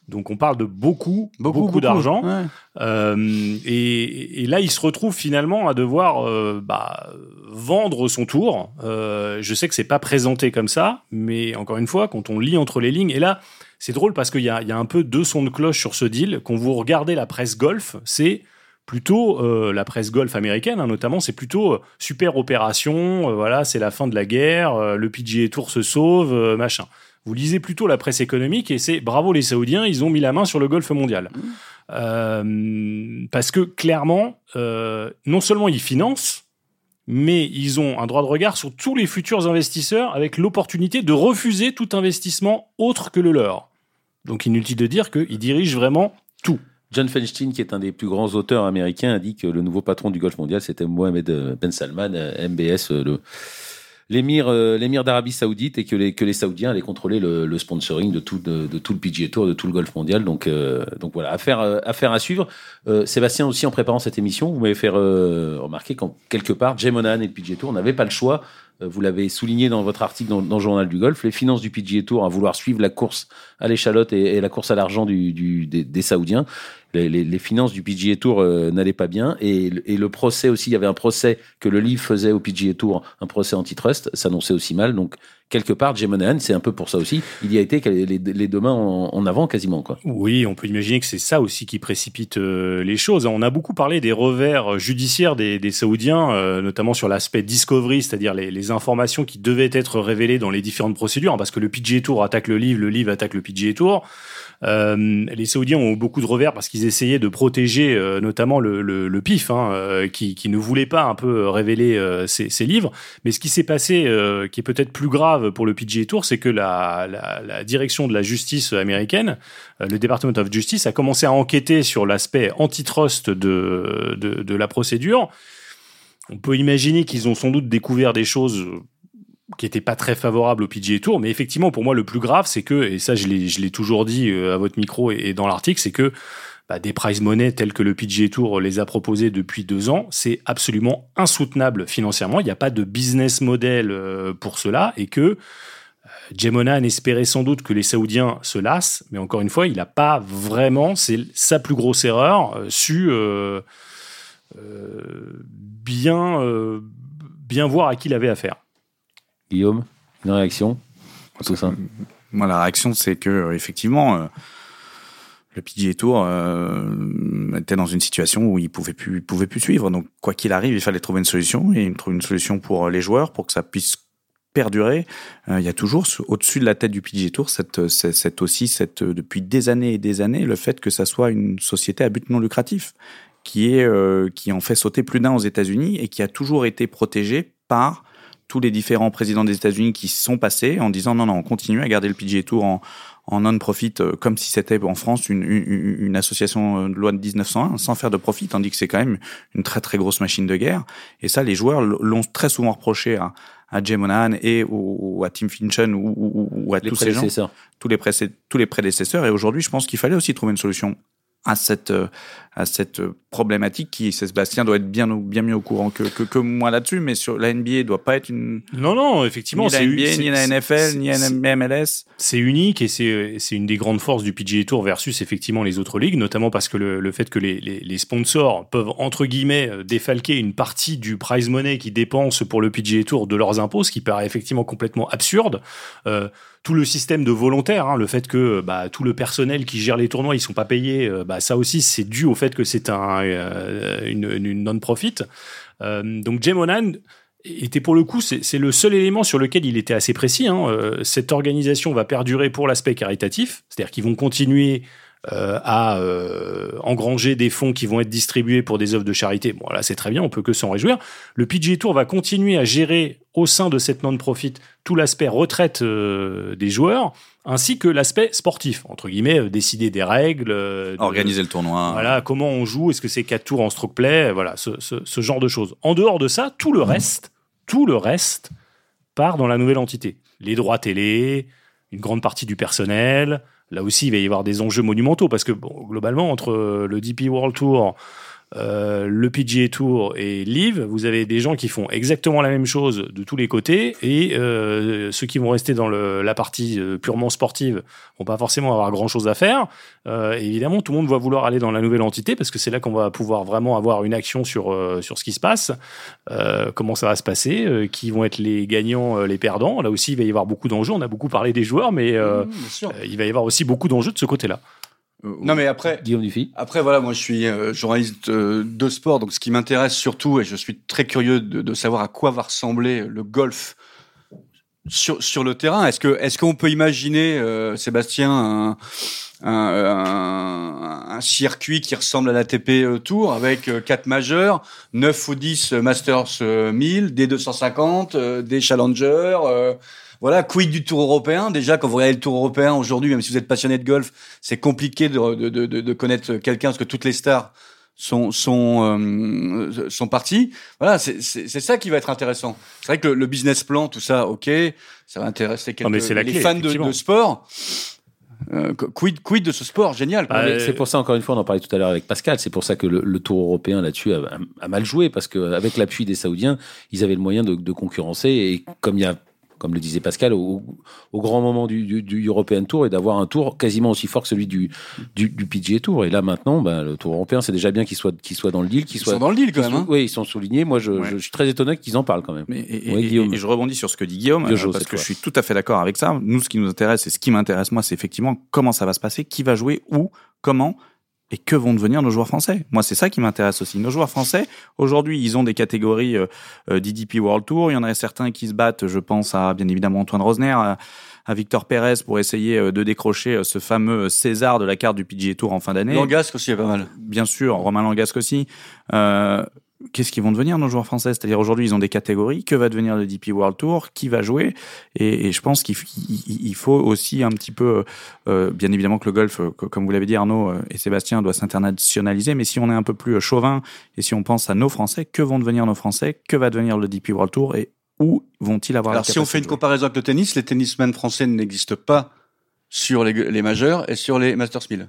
Donc on parle de beaucoup, beaucoup, d'argent. Ouais. Euh, et, et là, il se retrouve finalement à devoir euh, bah, vendre son tour. Euh, je sais que c'est pas présenté comme ça, mais encore une fois, quand on lit entre les lignes, et là, c'est drôle parce qu'il y a, il y a un peu deux sons de cloche sur ce deal. Quand vous regardez la presse golf, c'est plutôt euh, la presse golf américaine, hein, notamment, c'est plutôt euh, super opération. euh, voilà, c'est la fin de la guerre, le PGA Tour se sauve, machin. Vous lisez plutôt la presse économique et c'est bravo les Saoudiens, ils ont mis la main sur le golf mondial. Euh, parce que clairement, non seulement ils financent, mais ils ont un droit de regard sur tous les futurs investisseurs avec l'opportunité de refuser tout investissement autre que le leur. Donc inutile de dire qu'ils dirigent vraiment tout. John Feinstein, qui est un des plus grands auteurs américains, a dit que le nouveau patron du golf mondial, c'était Mohamed Ben Salman, MBS, le l'émir l'émir d'Arabie Saoudite et que les que les Saoudiens allaient contrôler le, sponsoring de tout de, tout le PGA Tour, de tout le golf mondial. Donc donc voilà, affaire affaire à suivre. Sébastien aussi en préparant cette émission, vous m'avez fait remarquer qu'en quelque part, Jay Monahan et le PGA Tour n'avaient pas le choix euh, vous l'avez souligné dans votre article dans, le journal du golf, les finances du PGA Tour à vouloir suivre la course à l'échalote et, la course à l'argent du, des, Saoudiens. Les, finances du PGA Tour euh, n'allaient pas bien et, le procès aussi, il y avait un procès que le livre faisait au PGA Tour, un procès antitrust, s'annonçait aussi mal. Donc quelque part, Jay Monahan, c'est un peu pour ça aussi. Il y a été les, deux mains en, avant quasiment. Quoi. Oui, on peut imaginer que c'est ça aussi qui précipite euh, les choses. On a beaucoup parlé des revers judiciaires des, Saoudiens, euh, notamment sur l'aspect discovery, c'est-à-dire les, informations qui devaient être révélées dans les différentes procédures, parce que le PGA Tour attaque le livre, le livre attaque le PGA Tour. Euh, les Saoudiens ont beaucoup de revers parce qu'ils essayaient de protéger euh, notamment le, le, PIF, hein, euh, qui, ne voulait pas un peu révéler ses, livres. Mais ce qui s'est passé, qui est peut-être plus grave pour le PGA Tour, c'est que la, la, la, direction de la justice américaine, le Department of Justice, a commencé à enquêter sur l'aspect antitrust de, de, de la procédure. On peut imaginer qu'ils ont sans doute découvert des choses qui était pas très favorable au PGA Tour, mais effectivement pour moi le plus grave c'est que et ça je l'ai toujours dit euh, à votre micro et, dans l'article c'est que bah, des prize money tels que le PGA Tour les a proposés depuis deux ans, c'est absolument insoutenable financièrement. Il n'y a pas de business model euh, pour cela et que euh, Jemonan espérait sans doute que les Saoudiens se lassent, mais encore une fois, il n'a pas vraiment, c'est sa plus grosse erreur, su euh, bien, bien voir à qui il avait affaire. Guillaume, une réaction à tout ça? Moi, la réaction, c'est que euh, effectivement, euh, le PGA Tour euh, était dans une situation où il pouvait plus, pouvait plus suivre. Donc, quoi qu'il arrive, il fallait trouver une solution et il trouve une solution pour les joueurs pour que ça puisse perdurer. il y a toujours au-dessus de la tête du PGA Tour cette, cette, aussi cette depuis des années et des années le fait que ça soit une société à but non lucratif qui est qui en fait sauter plus d'un aux États-Unis et qui a toujours été protégée par tous les différents présidents des États-Unis qui sont passés en disant non, non, on continue à garder le PGA Tour en, en non-profit euh, comme si c'était en France une, une, une, association de loi de 1901 sans faire de profit, tandis que c'est quand même une très très grosse machine de guerre. Et ça, les joueurs l'ont très souvent reproché à, à Jay Monahan et ou, à Tim Finchen ou, ou, à tous ces gens, tous les, tous les prédécesseurs. Et aujourd'hui, je pense qu'il fallait aussi trouver une solution à cette euh, à cette problématique qui Sébastien doit être bien bien mieux au courant que que, que moi là-dessus mais sur la NBA doit pas être une non non effectivement ni la NBA ni la NFL ni la MLS c'est unique et c'est une des grandes forces du PGA Tour versus effectivement les autres ligues notamment parce que le, le fait que les, les, les sponsors peuvent entre guillemets euh, défalquer une partie du prize money qu'ils dépensent pour le PGA Tour de leurs impôts ce qui paraît effectivement complètement absurde. Euh, tout le système de volontaires, hein, le fait que bah, tout le personnel qui gère les tournois, ils sont pas payés, euh, bah, ça aussi c'est dû au que c'est un, euh, une, non-profit. Euh, donc Jay était pour le coup, c'est le seul élément sur lequel il était assez précis. Hein. cette organisation va perdurer pour l'aspect caritatif, c'est-à-dire qu'ils vont continuer euh, à euh, engranger des fonds qui vont être distribués pour des œuvres de charité. Bon, là, c'est très bien, on peut que s'en réjouir. Le PGA Tour va continuer à gérer au sein de cette non-profit tout l'aspect retraite euh, des joueurs, ainsi que l'aspect sportif, entre guillemets, décider des règles. Organiser le tournoi. Voilà, comment on joue, est-ce que c'est quatre tours en stroke play, voilà, ce, ce, ce genre de choses. En dehors de ça, tout le reste, tout le reste part dans la nouvelle entité. Les droits télé, une grande partie du personnel, là aussi, il va y avoir des enjeux monumentaux parce que bon, globalement, entre le DP World Tour, euh, le PGA Tour et Live, vous avez des gens qui font exactement la même chose de tous les côtés et euh, ceux qui vont rester dans le, la partie euh, purement sportive vont pas forcément avoir grand chose à faire. Euh, évidemment, tout le monde va vouloir aller dans la nouvelle entité parce que c'est là qu'on va pouvoir vraiment avoir une action sur sur ce qui se passe, comment ça va se passer, qui vont être les gagnants, les perdants. Là aussi, il va y avoir beaucoup d'enjeux. On a beaucoup parlé des joueurs, mais mmh, il va y avoir aussi beaucoup d'enjeux de ce côté-là. Euh, non mais après, Guillaume Dufy. Après voilà, moi je suis euh, journaliste euh, de sport, donc ce qui m'intéresse surtout, et je suis très curieux de, de, savoir à quoi va ressembler le golf sur, sur le terrain. Est-ce que est-ce qu'on peut imaginer, Sébastien, un, un, un, circuit qui ressemble à l'ATP euh, Tour avec euh, quatre majeurs, 9 ou 10 Masters 1000, des 250, des Challengers. Voilà, quid du Tour européen? Déjà, quand vous regardez le Tour européen aujourd'hui, même si vous êtes passionné de golf, c'est compliqué de, de, de, de connaître quelqu'un parce que toutes les stars sont sont euh, sont partis. Voilà, c'est ça qui va être intéressant. C'est vrai que le, business plan, tout ça, ok, ça va intéresser quelques, les fans de, de, sport. Euh, quid, quid de ce sport génial bah, C'est pour ça, encore une fois, on en parlait tout à l'heure avec Pascal, c'est pour ça que le, Tour européen là-dessus a, mal joué, parce qu'avec l'appui des Saoudiens, ils avaient le moyen de, de concurrencer, et comme il y a comme le disait Pascal, au, grand moment du, European Tour et d'avoir un tour quasiment aussi fort que celui du, du, PGA Tour. Et là, maintenant, ben, le Tour européen, c'est déjà bien qu'il soit, soit dans le deal. Ils sont dans le deal quand même. Hein. oui, ils sont soulignés. Moi, je, suis très étonné qu'ils en parlent quand même. et, je rebondis sur ce que dit Guillaume, parce que je suis tout à fait d'accord avec ça. Nous, ce qui nous intéresse et ce qui m'intéresse, moi, c'est effectivement comment ça va se passer, qui va jouer, où, comment et que vont devenir nos joueurs français? Moi, c'est ça qui m'intéresse aussi. Nos joueurs français, aujourd'hui, ils ont des catégories euh, euh d'IDP World Tour. Il y en a certains qui se battent, je pense à bien évidemment Antoine Rosner, à, Victor Pérez pour essayer euh, de décrocher euh, ce fameux César de la carte du PGA Tour en fin d'année. Langasque aussi est pas mal. Bien sûr, Romain Langasque aussi. Euh, qu'est-ce qu'ils vont devenir nos joueurs français? C'est-à-dire aujourd'hui ils ont des catégories. Que va devenir le DP World Tour? Qui va jouer? Et, et, je pense qu'il faut aussi un petit peu, euh, bien évidemment que le golf, euh, comme vous l'avez dit Arnaud euh, et Sébastien, doit s'internationaliser. Mais si on est un peu plus chauvin et si on pense à nos Français, que vont devenir nos Français? Que va devenir le DP World Tour? Et où vont-ils avoir Alors si on fait une comparaison avec le tennis, les tennismen français n'existent pas sur les, les majeurs et sur les Masters 1000.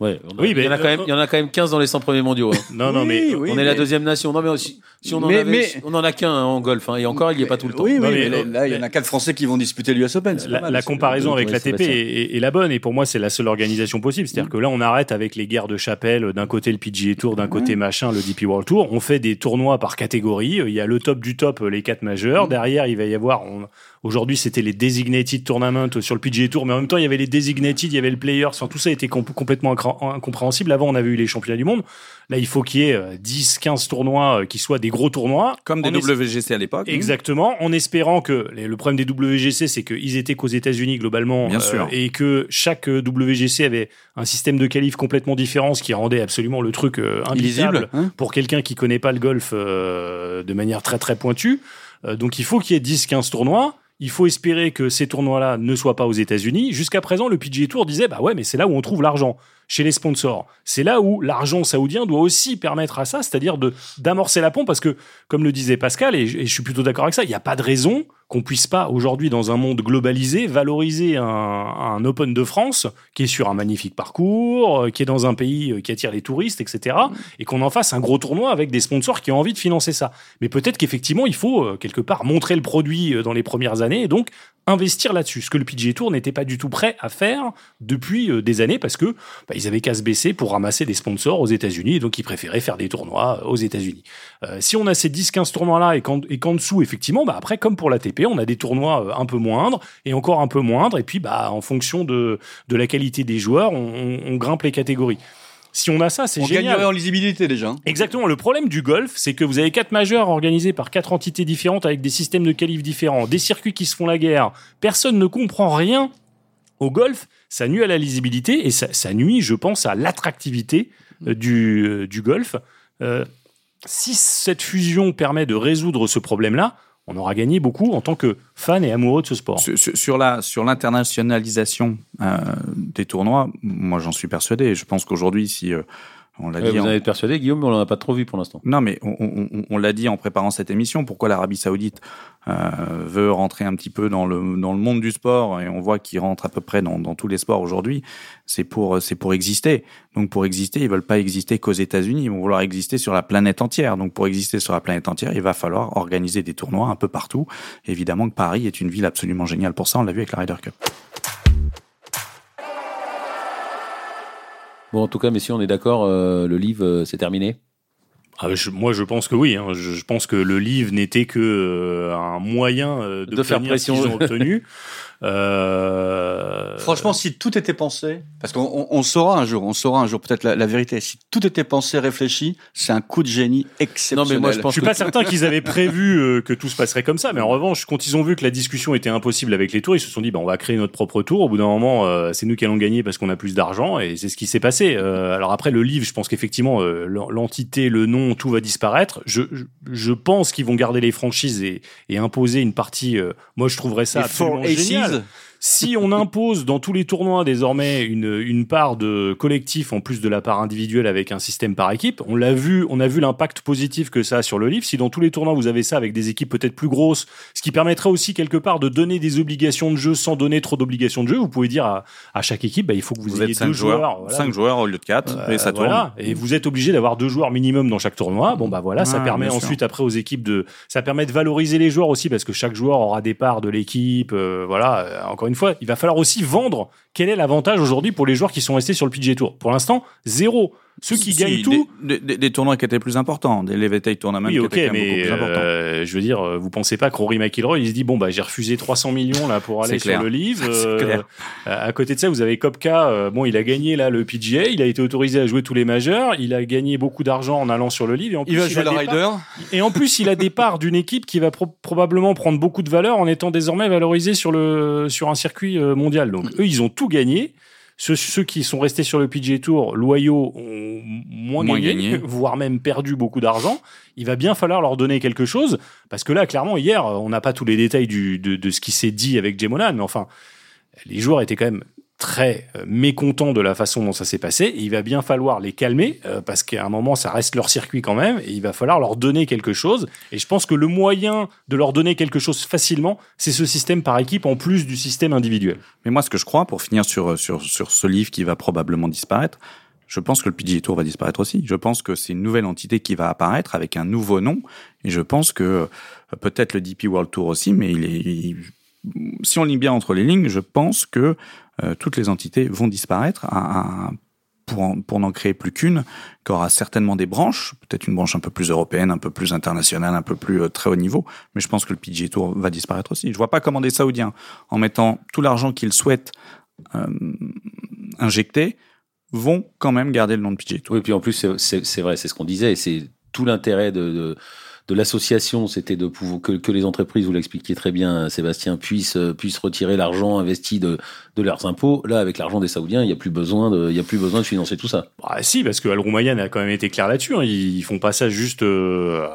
Ouais, oui, mais il y, en a quand même, il y en a quand même 15 dans les 100 premiers mondiaux. Hein. non, non, mais on est la deuxième nation. Non, mais aussi, si on en, avait, on en a qu'un hein, en golf, hein, et encore, il n'y est pas tout le temps. Oui, oui, mais, là, il y en a quatre Français qui vont disputer l'US Open. La, la comparaison avec l'ATP est, est, la bonne, et pour moi, c'est la seule organisation possible. C'est-à-dire que là, on arrête avec les guerres de chapelle, d'un côté le PGA Tour, d'un côté machin, le DP World Tour. On fait des tournois par catégorie. Il y a le top du top, les quatre majeurs. Mm. Derrière, il va y avoir, Aujourd'hui, c'était les designated tournaments sur le PGA Tour, mais en même temps, il y avait les designated, il y avait le players. Enfin, tout ça était complètement incompréhensible. Avant, on avait eu les championnats du monde. Là, il faut qu'il y ait 10, euh, 15 tournois euh, qui soient des gros tournois. Comme des WGC à l'époque. Exactement. En espérant que le problème des WGC, c'est qu'ils étaient qu'aux États-Unis globalement. Bien sûr. Euh, et que chaque WGC avait un système de qualif complètement différent, ce qui rendait absolument le truc invisible hein. pour quelqu'un qui connaît pas le golf de manière très très pointue. donc il faut qu'il y ait 10, 15 tournois. Il faut espérer que ces tournois-là ne soient pas aux États-Unis. Jusqu'à présent, le PGA Tour disait bah ouais, mais c'est là où on trouve l'argent chez les sponsors. C'est là où l'argent saoudien doit aussi permettre à ça, c'est-à-dire de d'amorcer la pompe, parce que, comme le disait Pascal, et je, suis plutôt d'accord avec ça, il n'y a pas de raison qu'on puisse pas aujourd'hui, dans un monde globalisé, valoriser un, Open de France qui est sur un magnifique parcours, euh, qui est dans un pays euh, qui attire les touristes, etc., et qu'on en fasse un gros tournoi avec des sponsors qui ont envie de financer ça. Mais peut-être qu'effectivement, il faut euh, quelque part montrer le produit dans les premières années, et donc investir là-dessus, ce que le PGA Tour n'était pas du tout prêt à faire depuis euh, des années parce que bah, ils avaient qu'à se baisser pour ramasser des sponsors aux États-Unis et donc ils préféraient faire des tournois euh, aux États-Unis. Euh, si on a ces 10-15 tournois-là et qu'en dessous, effectivement, bah, après, comme pour l'ATP, on a des tournois un peu moindres et encore un peu moindres et puis bah, en fonction de, la qualité des joueurs, on grimpe les catégories. Si on a ça, c'est génial. On gagnerait en lisibilité déjà. Exactement. Le problème du golf, c'est que vous avez quatre majeurs organisés par quatre entités différentes avec des systèmes de qualif différents, des circuits qui se font la guerre. Personne ne comprend rien au golf. Ça nuit à la lisibilité et ça, nuit, je pense, à l'attractivité euh, du, euh, du golf. Euh, si cette fusion permet de résoudre ce problème-là, on aura gagné beaucoup en tant que fan et amoureux de ce sport. Sur, l'internationalisation euh, des tournois, moi j'en suis persuadé. Je pense qu'aujourd'hui, si euh, on l'a dit. Vous en êtes persuadé, Guillaume, mais on n'en a pas trop vu pour l'instant. Non, mais on, l'a dit en préparant cette émission. Pourquoi l'Arabie Saoudite euh, veut rentrer un petit peu dans le dans le monde du sport et on voit qu'il rentre à peu près dans, dans tous les sports aujourd'hui. C'est pour c'est pour exister. Donc pour exister, ils veulent pas exister qu'aux États-Unis. Ils vont vouloir exister sur la planète entière. Donc pour exister sur la planète entière, il va falloir organiser des tournois un peu partout. Évidemment que Paris est une ville absolument géniale pour ça. On l'a vu avec la Ryder Cup. Bon, en tout cas, messieurs, on est d'accord, euh, le livre, euh, c'est terminé? Ah, moi, je pense que oui. Hein. Je, pense que le livre n'était que euh, un moyen de, faire pression. ont obtenu. Euh... Franchement, si tout était pensé, parce qu'on on saura un jour, on saura un jour peut-être la, la, vérité. Si tout était pensé, réfléchi, c'est un coup de génie exceptionnel. Non, mais moi, je, pense je suis pas certain qu'ils avaient prévu euh, que tout se passerait comme ça. Mais en revanche, quand ils ont vu que la discussion était impossible avec les tours, ils se sont dit, bah, on va créer notre propre tour. Au bout d'un moment, euh, c'est nous qui allons gagner parce qu'on a plus d'argent, et c'est ce qui s'est passé. Euh, alors après, le livre, je pense qu'effectivement, l'entité, le nom, tout va disparaître. Je, je pense qu'ils vont garder les franchises et, et imposer une partie. moi, je trouverais ça absolument génial Yeah. Si on impose dans tous les tournois désormais une, une part de collectif en plus de la part individuelle avec un système par équipe, on l'a vu, on a vu l'impact positif que ça a sur le livre. Si dans tous les tournois vous avez ça avec des équipes peut-être plus grosses, ce qui permettrait aussi quelque part de donner des obligations de jeu sans donner trop d'obligations de jeu, vous pouvez dire à, à chaque équipe, bah, il faut que vous, ayez deux joueurs, cinq joueurs au lieu de quatre, euh, et ça tourne. Et vous êtes obligé d'avoir deux joueurs minimum dans chaque tournoi. Bon bah voilà, ça permet ensuite après aux équipes de, ça permet de valoriser les joueurs aussi parce que chaque joueur aura des parts de l'équipe. Euh, voilà, euh, une fois, il va falloir aussi vendre quel est l'avantage aujourd'hui pour les joueurs qui sont restés sur le PGA Tour. Pour l'instant, zéro. Ceux qui gagnent tout. Des, tournois qui étaient plus importants, des Levitate Tournaments oui, qui étaient mais plus importants. Euh, je veux dire, euh, vous pensez pas que Rory McIlroy, il se dit bon bah j'ai refusé 300 millions là pour aller sur le livre. Euh, à côté de ça, vous avez Kopka. bon, il a gagné là le PGA, il a été autorisé à jouer tous les majeurs, il a gagné beaucoup d'argent en allant sur le livre. Et en il va jouer le rider. Et en plus, il a des parts d'une équipe qui va probablement prendre beaucoup de valeur en étant désormais valorisé sur le sur un circuit mondial. Donc eux, ils ont tout gagné. Ceux, ceux, qui sont restés sur le PGA Tour loyaux ont moins, gagné, voire même perdu beaucoup d'argent. Il va bien falloir leur donner quelque chose, parce que là, clairement, hier, on n'a pas tous les détails du, de, de ce qui s'est dit avec Jemonan, mais enfin, les joueurs étaient quand même très euh, mécontents de la façon dont ça s'est passé. Il va bien falloir les calmer euh, parce qu'à un moment, ça reste leur circuit quand même. Et il va falloir leur donner quelque chose. Et je pense que le moyen de leur donner quelque chose facilement, c'est ce système par équipe en plus du système individuel. Mais moi, ce que je crois, pour finir sur, sur, sur ce livre qui va probablement disparaître, je pense que le PGA Tour va disparaître aussi. Je pense que c'est une nouvelle entité qui va apparaître avec un nouveau nom. Et je pense que euh, peut-être le DP World Tour aussi, mais il est, si on lit bien entre les lignes, je pense que euh, toutes les entités vont disparaître pour, n'en créer plus qu'une, qui aura certainement des branches, peut-être une branche un peu plus européenne, un peu plus internationale, un peu plus euh, très haut niveau, mais je pense que le PGA Tour va disparaître aussi. Je vois pas comment des Saoudiens, en mettant tout l'argent qu'ils souhaitent euh, injecter, vont quand même garder le nom de PGA Tour. Oui, puis en plus, c'est vrai, c'est ce qu'on disait, et c'est tout l'intérêt de de l'association, c'était de pouvoir que, les entreprises, vous l'expliquiez très bien, Sébastien, puissent euh, retirer l'argent investi de, leurs impôts. Là, avec l'argent des Saoudiens, il n'y a plus besoin de, a plus besoin de financer tout ça. Ah si, parce que Al Roumayyan a quand même été clair là-dessus. Hein. Ils, font pas ça juste. Euh,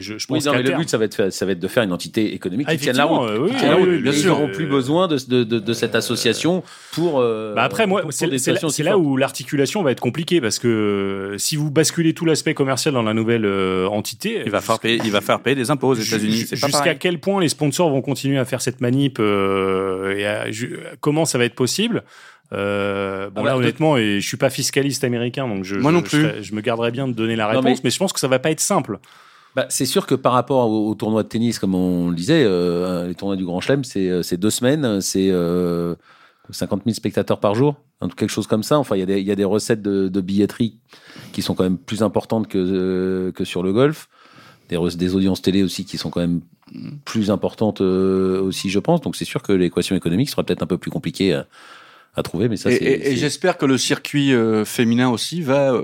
je, je pense oui, non, mais le but, ça va, être, ça va être de faire une entité économique qui tienne la route. oui, oui, bien sûr. Ils n'auront plus besoin de, de, de, de cette association pour. Euh, bah après, moi, c'est là, où l'articulation va être compliquée parce que si vous basculez tout l'aspect commercial dans la nouvelle euh, entité, il va faire payer, il va faire payer des impôts aux États-Unis. Jusqu'à quel point les sponsors vont continuer à faire cette manip euh, et comment ça va être possible euh, bon ah là bah, honnêtement, et je suis pas fiscaliste américain, donc je, Moi non plus. Je, me garderai bien de donner la réponse, mais... je pense que ça va pas être simple. Bah, c'est sûr que par rapport au, tournoi de tennis, comme on le disait, euh, les tournois du Grand Chelem, c'est euh, deux semaines, c'est euh, 50 000 spectateurs par jour, quelque chose comme ça. Enfin, il y, y, a des recettes de, de, billetterie qui sont quand même plus importantes que, euh, que sur le golf. Des, des, audiences télé aussi qui sont quand même plus importantes euh, aussi, je pense. Donc c'est sûr que l'équation économique sera peut-être un peu plus compliquée à, à trouver. Mais ça, et, et, et j'espère que le circuit féminin aussi va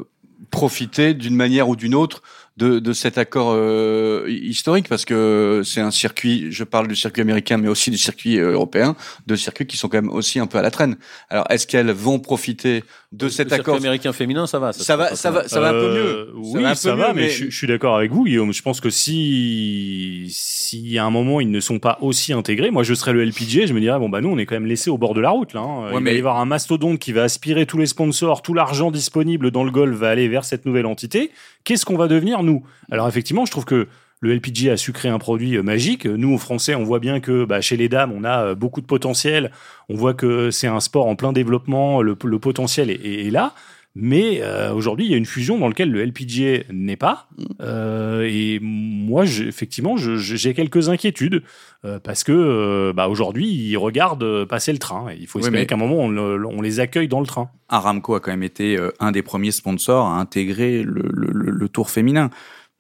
profiter d'une manière ou d'une autre de, de cet accord euh, historique parce que c'est un circuit, je parle du circuit américain mais aussi du circuit euh, européen, deux circuits qui sont quand même aussi un peu à la traîne. Alors est-ce qu'elles vont profiter de cet le accord? américain féminin ça va ça, ça va ça va ça va un peu mieux. Euh, oui, ça va, mais, je, suis d'accord avec vous Guillaume, je pense que si y a un moment ils ne sont pas aussi intégrés, moi je serais le LPG, je me dirais bon bah nous on est quand même laissé au bord de la route là hein. Il va y avoir un mastodonte qui va aspirer tous les sponsors, tout l'argent disponible dans le golf va aller vers cette nouvelle entité. Qu'est-ce qu'on va devenir? Nous Alors effectivement, je trouve que le LPG a su créer un produit euh, magique. Nous, aux Français, on voit bien que bah, chez les dames, on a euh, beaucoup de potentiel. On voit que c'est un sport en plein développement. Le, potentiel est, là. Mais euh, aujourd'hui, il y a une fusion dans laquelle le LPGA n'est pas. Euh, et moi, effectivement, j'ai quelques inquiétudes euh, parce que bah, aujourd'hui, ils regardent passer le train. Et il faut espérer qu'à un moment, on, on, les accueille dans le train. Aramco a quand même été un des premiers sponsors à intégrer le, le, le tour féminin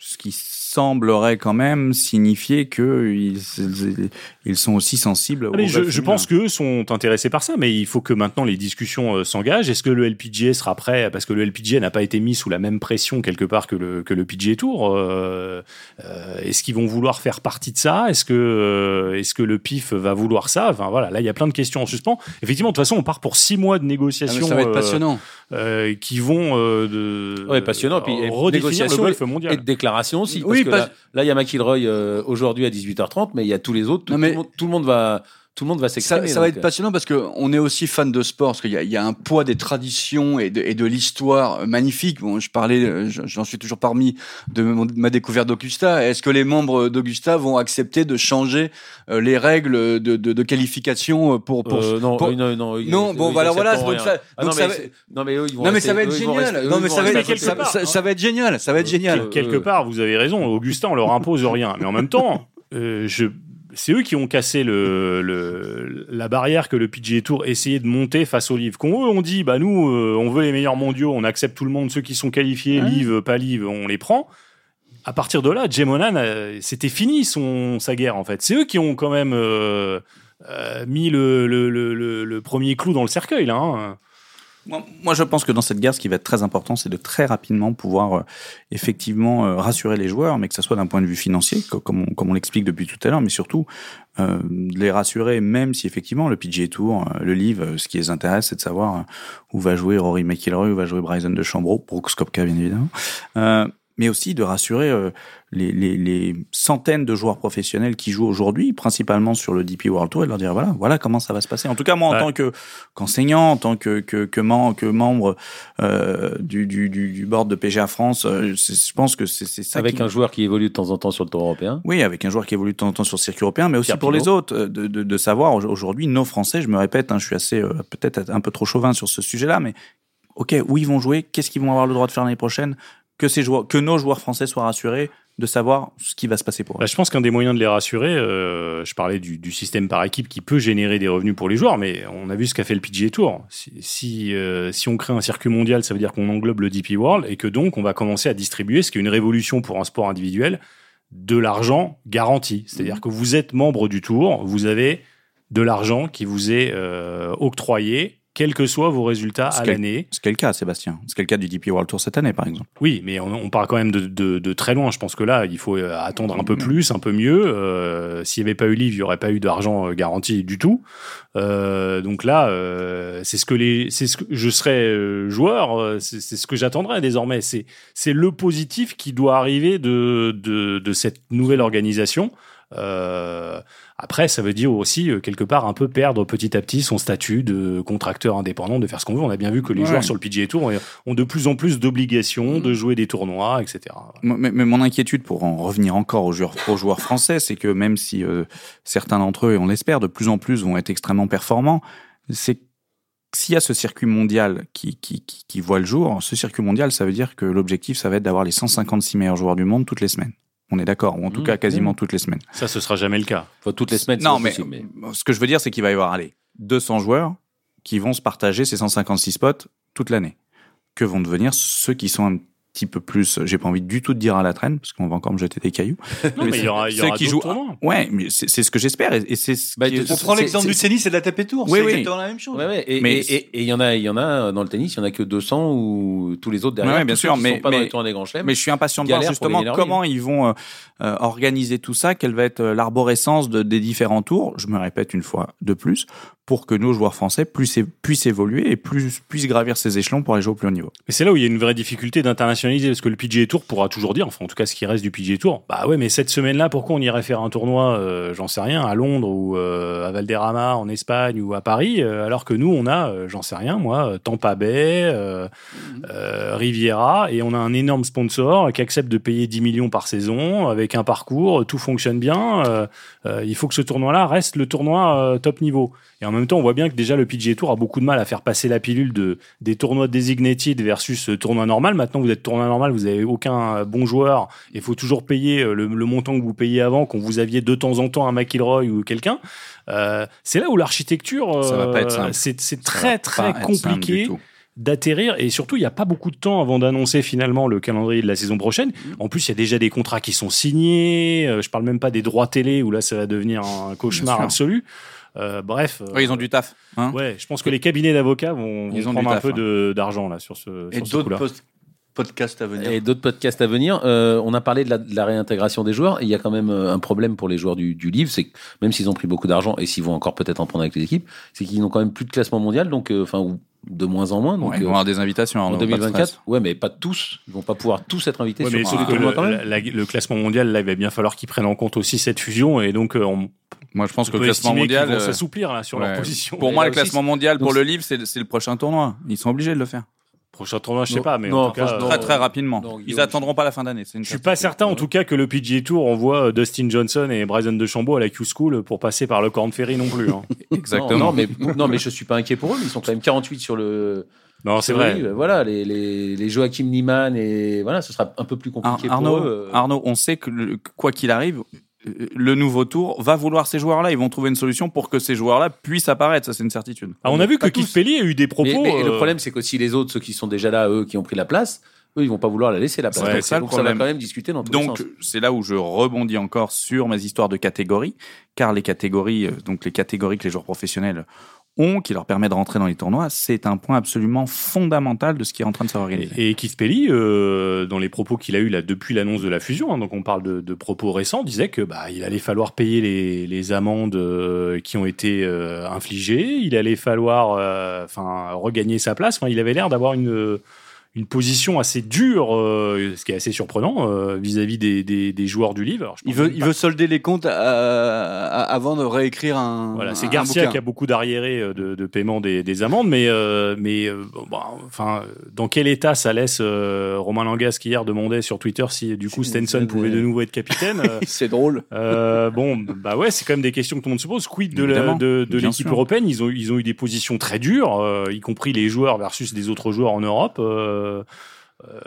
ce qui semblerait quand même signifier que ils, ils sont aussi sensibles. Allez, je, je, pense qu'eux sont intéressés par ça, mais il faut que maintenant les discussions euh, s'engagent. Est-ce que le LPGA sera prêt Parce que le LPGA n'a pas été mis sous la même pression quelque part que le, que le PGA Tour. Euh, euh, est-ce qu'ils vont vouloir faire partie de ça? Est-ce que, euh, est-ce que le PIF va vouloir ça? Enfin voilà, là il y a plein de questions en suspens. Effectivement, de toute façon, on part pour six mois de négociations. Ah, ça va être passionnant. qui vont de. Ouais, passionnant. Puis redéfinir le golf mondial. Et de aussi. Oui, parce que là, il y a McIlroy euh, aujourd'hui à 18h30, mais il y a tous les autres. Tout, mais... tout, le, monde, va. Tout le monde va s'exprimer. Ça, ça va être passionnant parce qu'on est aussi fan de sport, parce qu'il y, y, a un poids des traditions et de, et de l'histoire magnifique. Bon, je parlais, j'en suis toujours parmi de ma découverte d'Augusta. Est-ce que les membres d'Augusta vont accepter de changer euh, les règles de, de, de qualification pour, pour, euh, non, pour... non, non, non, bon, voilà, voilà. Donc ça, ah, donc non, mais va... non, mais eux, ils vont non, mais rester, ça va être génial. Non, mais ça va être, ça, ça, va être génial. Ça va être génial. Quelque part, vous avez raison. Augustin, on leur impose rien. Mais en même temps, euh, je, c'est eux qui ont cassé le, le, la barrière que le PGA Tour essayait de monter face aux livres. Quand eux on dit, bah nous, euh, on veut les meilleurs mondiaux, on accepte tout le monde, ceux qui sont qualifiés, ouais. livres, pas livres, on les prend. À partir de là, Jemonan, euh, c'était fini son sa guerre en fait. C'est eux qui ont quand même euh, euh, mis le, premier clou dans le cercueil là. Hein. Moi, je pense que dans cette guerre, ce qui va être très important, c'est de très rapidement pouvoir euh, effectivement euh, rassurer les joueurs, mais que ce soit d'un point de vue financier, comme on, comme on l'explique depuis tout à l'heure, mais surtout euh, de les rassurer, même si effectivement le PGA Tour, euh, le livre, ce qui les intéresse, c'est de savoir où va jouer Rory McIlroy, où va jouer Bryson de Chambreau, Brooks Koepka bien évidemment, euh, mais aussi de rassurer les, les, les, centaines de joueurs professionnels qui jouent aujourd'hui, principalement sur le DP World Tour, et de leur dire voilà, voilà comment ça va se passer. En tout cas, moi, en ouais. tant que qu'enseignant, en tant que que, que, mem que membre euh, du, du, du, board de PGA France, euh, je pense que c'est ça. Avec qui... un joueur qui évolue de temps en temps sur le tour européen. Oui, avec un joueur qui évolue de temps en temps sur le circuit européen, mais aussi Pierre pour les autres, de, de, de savoir aujourd'hui nos Français. Je me répète, hein, je suis assez euh, peut-être un peu trop chauvin sur ce sujet-là, mais ok, où ils vont jouer, qu'est-ce qu'ils vont avoir le droit de faire l'année prochaine, que ces joueurs, que nos joueurs français soient rassurés de savoir ce qui va se passer pour eux. Bah, je pense qu'un des moyens de les rassurer, euh, je parlais du, du, système par équipe qui peut générer des revenus pour les joueurs, mais on a vu ce qu'a fait le PGA Tour. Si, si, euh, si on crée un circuit mondial, ça veut dire qu'on englobe le DP World et que donc on va commencer à distribuer, ce qui est une révolution pour un sport individuel, de l'argent garanti. C'est-à-dire mmh. que vous êtes membre du Tour, vous avez de l'argent qui vous est euh, octroyé quels que soient vos résultats à l'année. C'est le cas, Sébastien. C'est le cas du DP World Tour cette année, par exemple. Oui, mais on, on part quand même de, de, de, très loin. Je pense que là, il faut euh, attendre un peu plus, un peu mieux. Euh, S'il n'y avait pas eu livre, il n'y aurait pas eu d'argent euh, garanti du tout. Euh, donc là, euh, c'est ce que les, c'est ce que je serais euh, joueur, c'est ce que j'attendrais désormais. C'est c'est le positif qui doit arriver de de, de cette nouvelle organisation. Euh, après, ça veut dire aussi euh, quelque part un peu perdre petit à petit son statut de contracteur indépendant, de faire ce qu'on veut. On a bien vu que les ouais. joueurs sur le PGA Tour ont de plus en plus d'obligations de jouer des tournois, etc. Mais, mais, mon inquiétude, pour en revenir encore aux joueurs, aux joueurs français, c'est que même si euh, certains d'entre eux, et on l'espère, de plus en plus vont être extrêmement performants, c'est s'il y a ce circuit mondial qui, qui, qui, qui voit le jour, ce circuit mondial, ça veut dire que l'objectif, ça va être d'avoir les 156 meilleurs joueurs du monde toutes les semaines. On est d'accord, ou en tout mmh, cas quasiment mmh. toutes les semaines. Ça, ce sera jamais le cas. Enfin, toutes les semaines. Non, mais, possible, mais, ce que je veux dire, c'est qu'il va y avoir allez, 200 joueurs qui vont se partager ces 156 spots toute l'année. Que vont devenir ceux qui sont un petit peu plus, j'ai pas envie du tout de dire à la traîne, parce qu'on va encore me jeter des cailloux. Non, mais, mais il y aura, il y aura qui jouent. Ouais, mais c'est ce que j'espère, et, et c'est. Bah, on prend l'exemple du tennis et de la tapée tour. Oui, c'est oui. exactement la même chose. Ouais, ouais. Et, mais et il y en a, il y en a dans le tennis, il y en a que 200 ou tous les autres derrière. Ouais, bien sûr, mais pas mais, dans les des grands chelems. Mais je suis impatient de voir justement comment ils vont euh, euh, organiser tout ça, quelle va être l'arborescence de, des différents tours. Je me répète une fois de plus pour que nos joueurs français puissent, évoluer et puissent gravir ces échelons pour aller jouer au plus haut niveau. Mais c'est là où il y a une vraie difficulté d'internationaliser, parce que le PGA Tour pourra toujours dire, enfin en tout cas ce qui reste du PGA Tour, bah ouais, mais cette semaine-là, pourquoi on irait faire un tournoi, euh, j'en sais rien, à Londres ou euh, à Valderrama en Espagne ou à Paris, euh, alors que nous on a, j'en sais rien, moi, Tampa Bay. Riviera, et on a un énorme sponsor qui accepte de payer 10 millions par saison avec un parcours, tout fonctionne bien. il faut que ce tournoi-là reste le tournoi top niveau. Même temps, on voit bien que déjà le PGA Tour a beaucoup de mal à faire passer la pilule de des tournois designated versus tournoi normal. Maintenant, vous êtes tournoi normal, vous avez aucun bon joueur. Il faut toujours payer le, le, montant que vous payez avant, quand vous aviez de temps en temps un McIlroy ou quelqu'un. Euh, c'est là où l'architecture, euh, c'est très très compliqué. d'atterrir et surtout il n'y a pas beaucoup de temps avant d'annoncer finalement le calendrier de la saison prochaine. En plus, il y a déjà des contrats qui sont signés. Euh, je parle même pas des droits télé où là ça va devenir un cauchemar absolu. Euh, bref, euh, ils ont du taf. Hein ouais, je pense que les cabinets d'avocats vont, vont Ils ont prendre un taf, peu hein. d'argent là sur ce, Et sur ce d'autres podcasts à venir. Et d'autres podcasts à venir. Euh, on a parlé de la, de la réintégration des joueurs. Il y a quand même un problème pour les joueurs du, du livre, c'est que même s'ils ont pris beaucoup d'argent et s'ils vont encore peut-être en prendre avec les équipes, c'est qu'ils n'ont quand même plus de classement mondial, donc euh, enfin ou de moins en moins. Donc Ouais, ils vont euh, avoir des invitations. en pas de 2024, stress. ouais, mais pas tous. Ils vont pas pouvoir tous être invités Ouais, sur mais un le, quand même. la- la- le classement mondial, là, il va bien falloir qu'ils prennent en compte aussi cette fusion et donc euh, on Moi, je pense que le classement mondial. vont euh, s'assouplir là, sur ouais. leur position. Pour Mais moi, le aussi, classement mondial pour le livre, c'est le prochain tournoi. Ils sont obligés de le faire. Prochain tournoi, je sais Non, pas, mais non, en tout cas, Très, très rapidement. non, Ils attendront pas la fin d'année. je suis pas certain en tout cas que le PGA Tour envoie euh, Dustin Johnson et Bryson DeChambeau à la Q School pour passer par le Corn Ferry non plus. hein. Exactement. Non, non, mais, non, mais je suis pas inquiet pour eux. Ils sont quand même 48 sur le. non, c'est vrai. livre. Voilà, les, les, les Joachim Niemann et voilà, ce sera un peu plus Ar- compliqué Arnaud, pour eux. euh. Arnaud, on sait que le- quoi qu'il arrive, le nouveau tour va vouloir ces joueurs-là. Ils vont trouver une solution pour que ces joueurs-là puissent apparaître. Ça, c'est une certitude. Ah, on a vu que. Pelly a eu des propos. Mais, mais le euh, problème, c'est qu'aussi les autres, ceux qui sont déjà là, eux, qui ont pris la place, eux, ils vont pas vouloir la laisser la place. Ouais, donc ça, le donc ça va quand même discuter dans tous les Donc, c'est là où je rebondis encore sur mes histoires de catégories, car les catégories, euh, donc les catégories que les joueurs professionnels ont, qui leur permet de rentrer dans les tournois, c'est un point absolument fondamental de ce qui est en train de se réorganiser. Et, Keith Pelly, euh, dans les propos qu'il a eu là depuis l'annonce de la fusion, hein, donc on parle de, propos récents, disait que bah il allait falloir payer les, amendes euh, qui ont été euh, infligées, il allait falloir, enfin, regagner sa place. Il avait l'air d'avoir une une position assez dure, euh, ce qui est assez surprenant euh, vis-à-vis des, des, des joueurs du livre. Alors, Il veut, il veut solder les comptes à- à- avant de réécrire un. Voilà, c'est Garcia bouquin. qui a beaucoup d'arriérés euh, de, de paiement des, des amendes, mais euh, mais euh, bon, enfin, dans quel état ça laisse euh, Romain Langas qui hier demandait sur Twitter si du coup Stenson pouvait de- nouveau être capitaine. euh, C'est drôle. euh, bon, bah ouais, c'est quand même des questions que tout le monde se pose. Quid de la- de, l'équipe européenne? Ils ont ils ont eu des positions très dures, euh, y compris les joueurs versus des autres joueurs en Europe. Euh,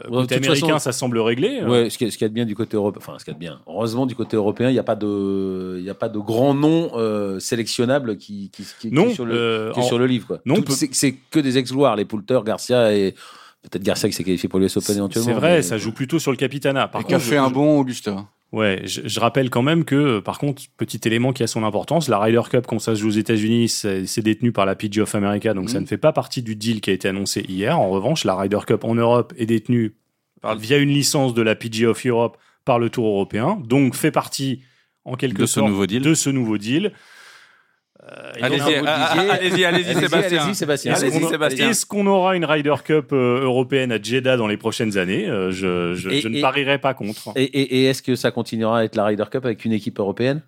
Ouais, côté américain, façon- ça semble réglé. euh. Ouais, ce qu'il y, a- a de bien du côté européen, enfin, ce qu'il y a de bien. Heureusement, du côté européen, il n'y a pas de, il y a pas de grands noms euh, sélectionnables qui, qui, qui, qui Non, est sur le, euh, qui est en- sur le livre, quoi. non, peut- c'est, que des ex-gloires, les Poulter, Garcia et peut-être Garcia qui s'est qualifié pour l'US Open éventuellement. c'est vrai, mais- ça joue plutôt sur le capitanat. Par Et qu'a contre, fait je- un bon Augusta. Ouais, je, je rappelle quand même que, euh, par contre, petit élément qui a son importance, la Ryder Cup, quand ça se joue aux États-Unis, c'est détenu par la PGA of America, donc ça Mhm. ne fait pas partie du deal qui a été annoncé hier. En revanche, la Ryder Cup en Europe est détenue par- via une licence de la PGA of Europe par le Tour européen, donc fait partie en quelque De ce sorte nouveau deal. de ce nouveau deal. Allez-y, allez-y, Sébastien. allez-y, Sébastien. est-ce qu'on- Sébastien. est-ce qu'on aura une Ryder Cup euh, européenne à Jeddah dans les prochaines années Euh, Je, je- Et- je ne et- parierai pas contre. Et, et- et est-ce que ça continuera à être la Ryder Cup avec une équipe européenne?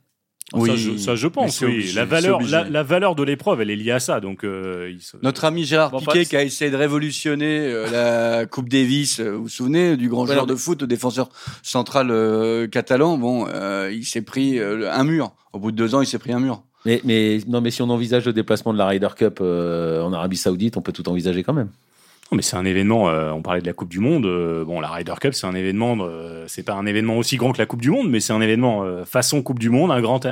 Oui, ça, je, ça, je mais pense, c'est oui. obligé, la, valeur, obligé. la, la valeur de l'épreuve, elle est liée à ça. Donc, euh, il se- Notre ami Gérard Bon, Piquet qui a essayé de révolutionner euh, la Coupe Davis, euh, vous vous souvenez du grand Voilà. joueur de foot, le défenseur central euh, catalan, bon, euh, il s'est pris euh, un mur. Au bout de deux ans, il s'est pris un mur. Mais, non, mais si on envisage le déplacement de la Ryder Cup euh, en Arabie Saoudite, on peut tout envisager quand même. Non, mais c'est un événement. euh, on parlait de la Coupe du Monde. euh, bon, la Ryder Cup, c'est un événement. euh, c'est pas un événement aussi grand que la Coupe du Monde, mais c'est un événement façon Coupe du Monde, un grand,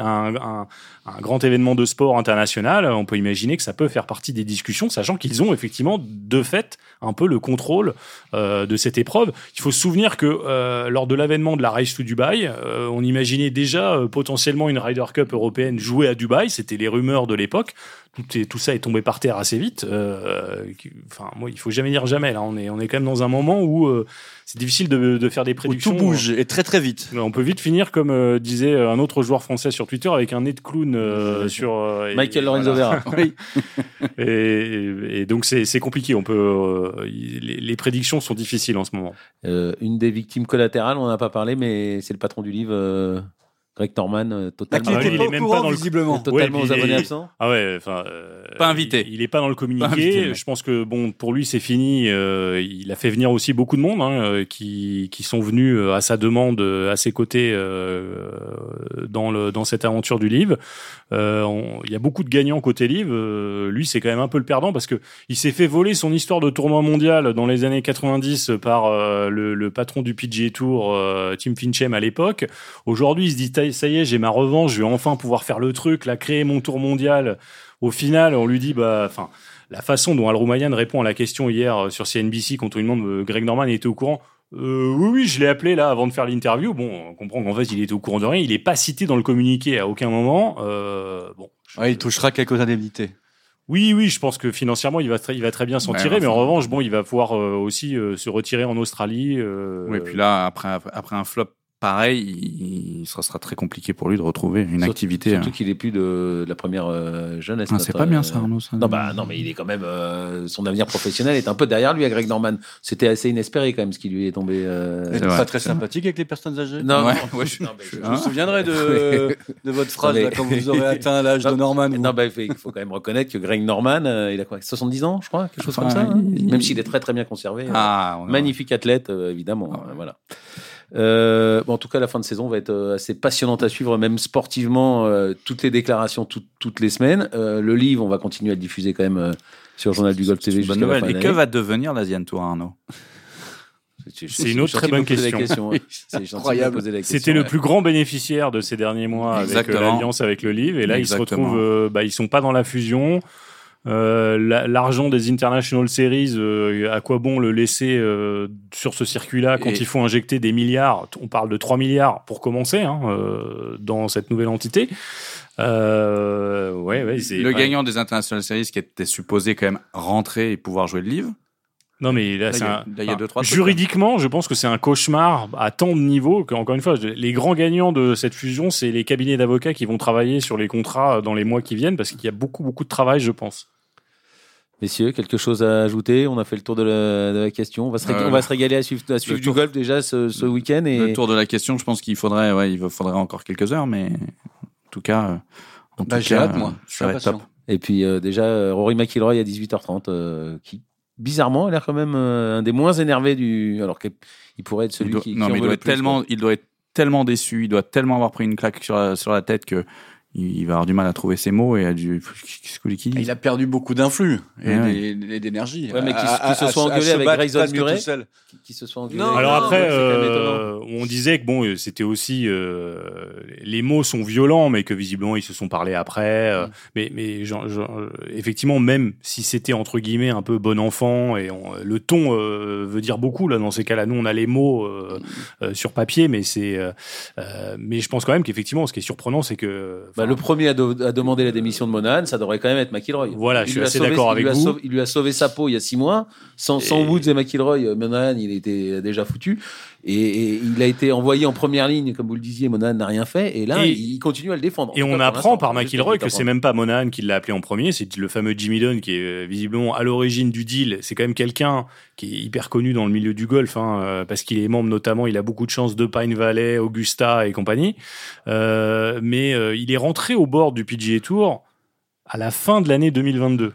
un grand événement de sport international. On peut imaginer que ça peut faire partie des discussions, sachant qu'ils ont effectivement de fait un peu le contrôle euh, de cette épreuve. Il faut se souvenir que euh, lors de l'avènement de la Race to Dubaï, euh, on imaginait déjà euh, potentiellement une Ryder Cup européenne jouée à Dubaï. C'était les rumeurs de l'époque. Tout, est, tout ça est tombé par terre assez vite. Euh, Enfin, moi, il faut jamais dire jamais. Là, on est, on est quand même dans un moment où euh, c'est difficile de, de faire des Où prédictions. tout bouge et très très vite. On peut vite finir comme euh, disait un autre joueur français sur Twitter avec un nez de clown euh, sur euh, et- Michael Lorenzo voilà. Vera. Oui. Et, donc c'est compliqué. On peut euh, les, les prédictions sont difficiles en ce moment. Euh, une des victimes collatérales, on n'en a pas parlé, mais c'est le patron du livre, euh, Greg Norman, euh, totalement, Ah, il est même courant, pas dans le- visiblement. totalement Ouais, aux il est- abonnés absents. Ah ouais, enfin. euh, Pas invité. Il, il est pas dans le communiqué. Invité, je pense que bon, pour lui, c'est fini. Euh, il a fait venir aussi beaucoup de monde hein, qui qui sont venus à sa demande, à ses côtés euh, dans le dans cette aventure du livre. Euh, on- il y a beaucoup de gagnants côté livre. Euh, lui, c'est quand même un peu le perdant parce que il s'est fait voler son histoire de tournoi mondial dans les années 90 par euh, le, le patron du PGA Tour, euh, Tim Finchem à l'époque. Aujourd'hui, il se dit Ça y est, j'ai ma revanche, je vais enfin pouvoir faire le truc, là, créer mon tour mondial. Au final, on lui dit bah, enfin. la façon dont Al Roumayan répond à la question hier sur CNBC quand on lui demande Greg Norman était au courant? Euh, oui, oui, je l'ai appelé là avant de faire l'interview. Bon, on comprend qu'en fait, il était au courant de rien. Il n'est pas cité dans le communiqué à aucun moment. Euh, bon, ouais, il touchera quelques indemnités. Oui, oui, je pense que financièrement, il va, très, il va très bien s'en tirer, mais en revanche, bon, il va pouvoir euh, aussi euh, se retirer en Australie. Euh, oui, puis là, après, après un flop pareil, il, sera très compliqué pour lui de retrouver une activité. Surtout hein. qu'il est plus de, la première euh, jeunesse. Ah, c'est pas bien ça, Arnaud. non, bah, non, mais il est quand même. Euh, son avenir professionnel est un peu derrière lui à Greg Norman. C'était assez inespéré quand même ce qui lui est tombé. Euh... C'est pas très sympathique avec les personnes âgées? Non, je, me souviendrai de, de votre phrase là, quand vous aurez atteint l'âge de Norman. Non, bah, il faut quand même reconnaître que Greg Norman, euh, il a quoi 70 ans, je crois, quelque chose comme ça. Hein même s'il est très très bien conservé. Ah, magnifique athlète, évidemment. Ah voilà. Euh, en tout cas, la fin de saison va être euh, assez passionnante à suivre, même sportivement, euh, toutes les déclarations toutes les semaines. le livre, on va continuer à le diffuser quand même sur le journal du Golf TV. Bonne nouvelle. Et que va devenir l'Asian Tour, Arnaud? C'est une autre très bonne question. incroyable. C'était le plus grand bénéficiaire de ces derniers mois avec l'alliance avec le livre. Et là, ils se retrouvent, bah, ils sont pas dans la fusion. Euh, l'argent des International Series, euh, à quoi bon le laisser euh, sur ce circuit-là quand il faut injecter des milliards? On parle de 3 milliards pour commencer hein, dans cette nouvelle entité. ouais, ouais, le gagnant des International Series qui était supposé quand même rentrer et pouvoir jouer le livre. Non mais là, juridiquement, je pense que c'est un cauchemar à tant de niveaux qu'encore une fois, les grands gagnants de cette fusion, c'est les cabinets d'avocats qui vont travailler sur les contrats dans les mois qui viennent parce qu'il y a beaucoup beaucoup de travail, je pense. Messieurs, quelque chose à ajouter? On a fait le tour de la, question. On va, se on va se régaler à suivre, du golf déjà ce, week-end. Et... Le tour de la question, je pense qu'il faudrait, ouais, il faudrait encore quelques heures, mais en tout cas, euh, en bah, tout cas, moi. Ça va être top. Et puis euh, déjà, euh, Rory McIlroy à 18h30, qui bizarrement a l'air quand même un des moins énervés du. Alors qu'il pourrait être celui qui. Non, mais il doit, être tellement, il doit être tellement déçu, il doit tellement avoir pris une claque sur sur la tête que il va avoir du mal à trouver ses mots et a du il a perdu beaucoup d'influx et d'énergie. Ouais, mais qui, se soit engueulé avec Grayson Murray qui, se soit engueulé alors après euh, on disait que bon c'était aussi euh, les mots sont violents mais que visiblement ils se sont parlé après euh, mm. mais mais genre, effectivement même si c'était entre guillemets un peu bon enfant et le ton veut dire beaucoup là dans ces cas-là nous on a les mots mm. sur papier mais c'est mais je pense quand même qu'effectivement ce qui est surprenant c'est que bah, le premier à, demander la démission de Monahan, ça devrait quand même être McIlroy. Voilà, je suis assez d'accord avec vous. il lui a sauvé sa peau il y a six mois. Sans, sans Woods et McIlroy, euh, Monahan, il était déjà foutu. Et, il a été envoyé en première ligne, comme vous le disiez, Monahan n'a rien fait, et là, il continue à le défendre. Et on apprend par McIlroy que c'est même pas Monahan qui l'a appelé en premier, c'est le fameux Jimmy Dunn qui est euh, visiblement à l'origine du deal. C'est quand même quelqu'un qui est hyper connu dans le milieu du golf, hein, euh, parce qu'il est membre notamment, il a beaucoup de chance de Pine Valley, Augusta et compagnie. Euh, mais il est rentré au bord du PGA Tour à la fin de l'année 2022.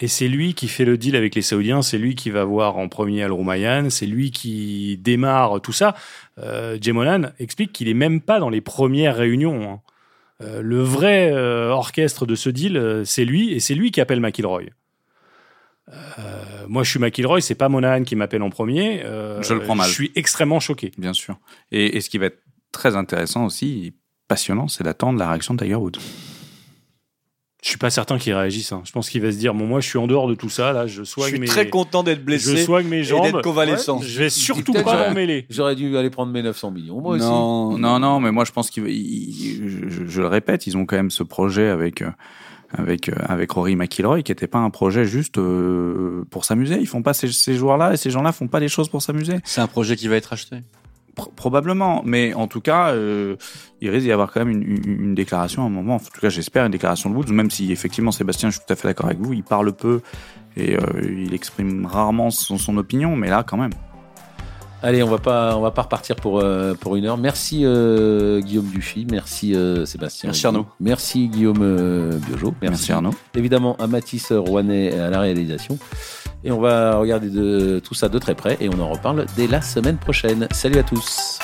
Et c'est lui qui fait le deal avec les Saoudiens, c'est lui qui va voir en premier Al Roumayan, c'est lui qui démarre tout ça. Euh, Jemolan explique qu'il est même pas dans les premières réunions. Hein. Euh, le vrai euh, orchestre de ce deal, euh, c'est lui, et c'est lui qui appelle McIlroy. moi, je suis McIlroy, c'est pas Monahan qui m'appelle en premier. je le prends mal. Je suis extrêmement choqué. Bien sûr. Et, et ce qui va être très intéressant aussi, passionnant, c'est d'attendre la réaction de Tiger Woods. Je suis pas certain qu'il réagisse. Hein. Je pense qu'il va se dire bon moi je suis en dehors de tout ça là, je soigne je suis mes... très content d'être blessé. Je soigne mes jambes. Et d'être convalescent. je vais surtout pas m'en mêler. J'aurais dû aller prendre mes 900 millions moi non, aussi. Non non mais moi je pense qu'il je, je, le répète, ils ont quand même ce projet avec euh, avec euh, avec Rory McIlroy qui était pas un projet juste euh, pour s'amuser. Ils font pas ces, ces joueurs-là et ces gens-là font pas des choses pour s'amuser. C'est un projet qui va être acheté probablement, mais en tout cas, euh, il risque d'y avoir quand même une, une, une, déclaration à un moment. En tout cas, j'espère une déclaration de Woods, même si effectivement, Sébastien, je suis tout à fait d'accord avec vous, il parle peu et euh, il exprime rarement son, son, opinion, mais là, quand même. Allez, on va pas, on va pas repartir pour euh, pour une heure. Merci euh, Guillaume Dufy, merci euh, Sébastien. Merci Arnaud. Merci Guillaume Biojo. Merci, merci Arnaud. Évidemment à Mathis Rouanet à la réalisation. Et on va regarder de, tout ça de très près et on en reparle dès la semaine prochaine. Salut à tous.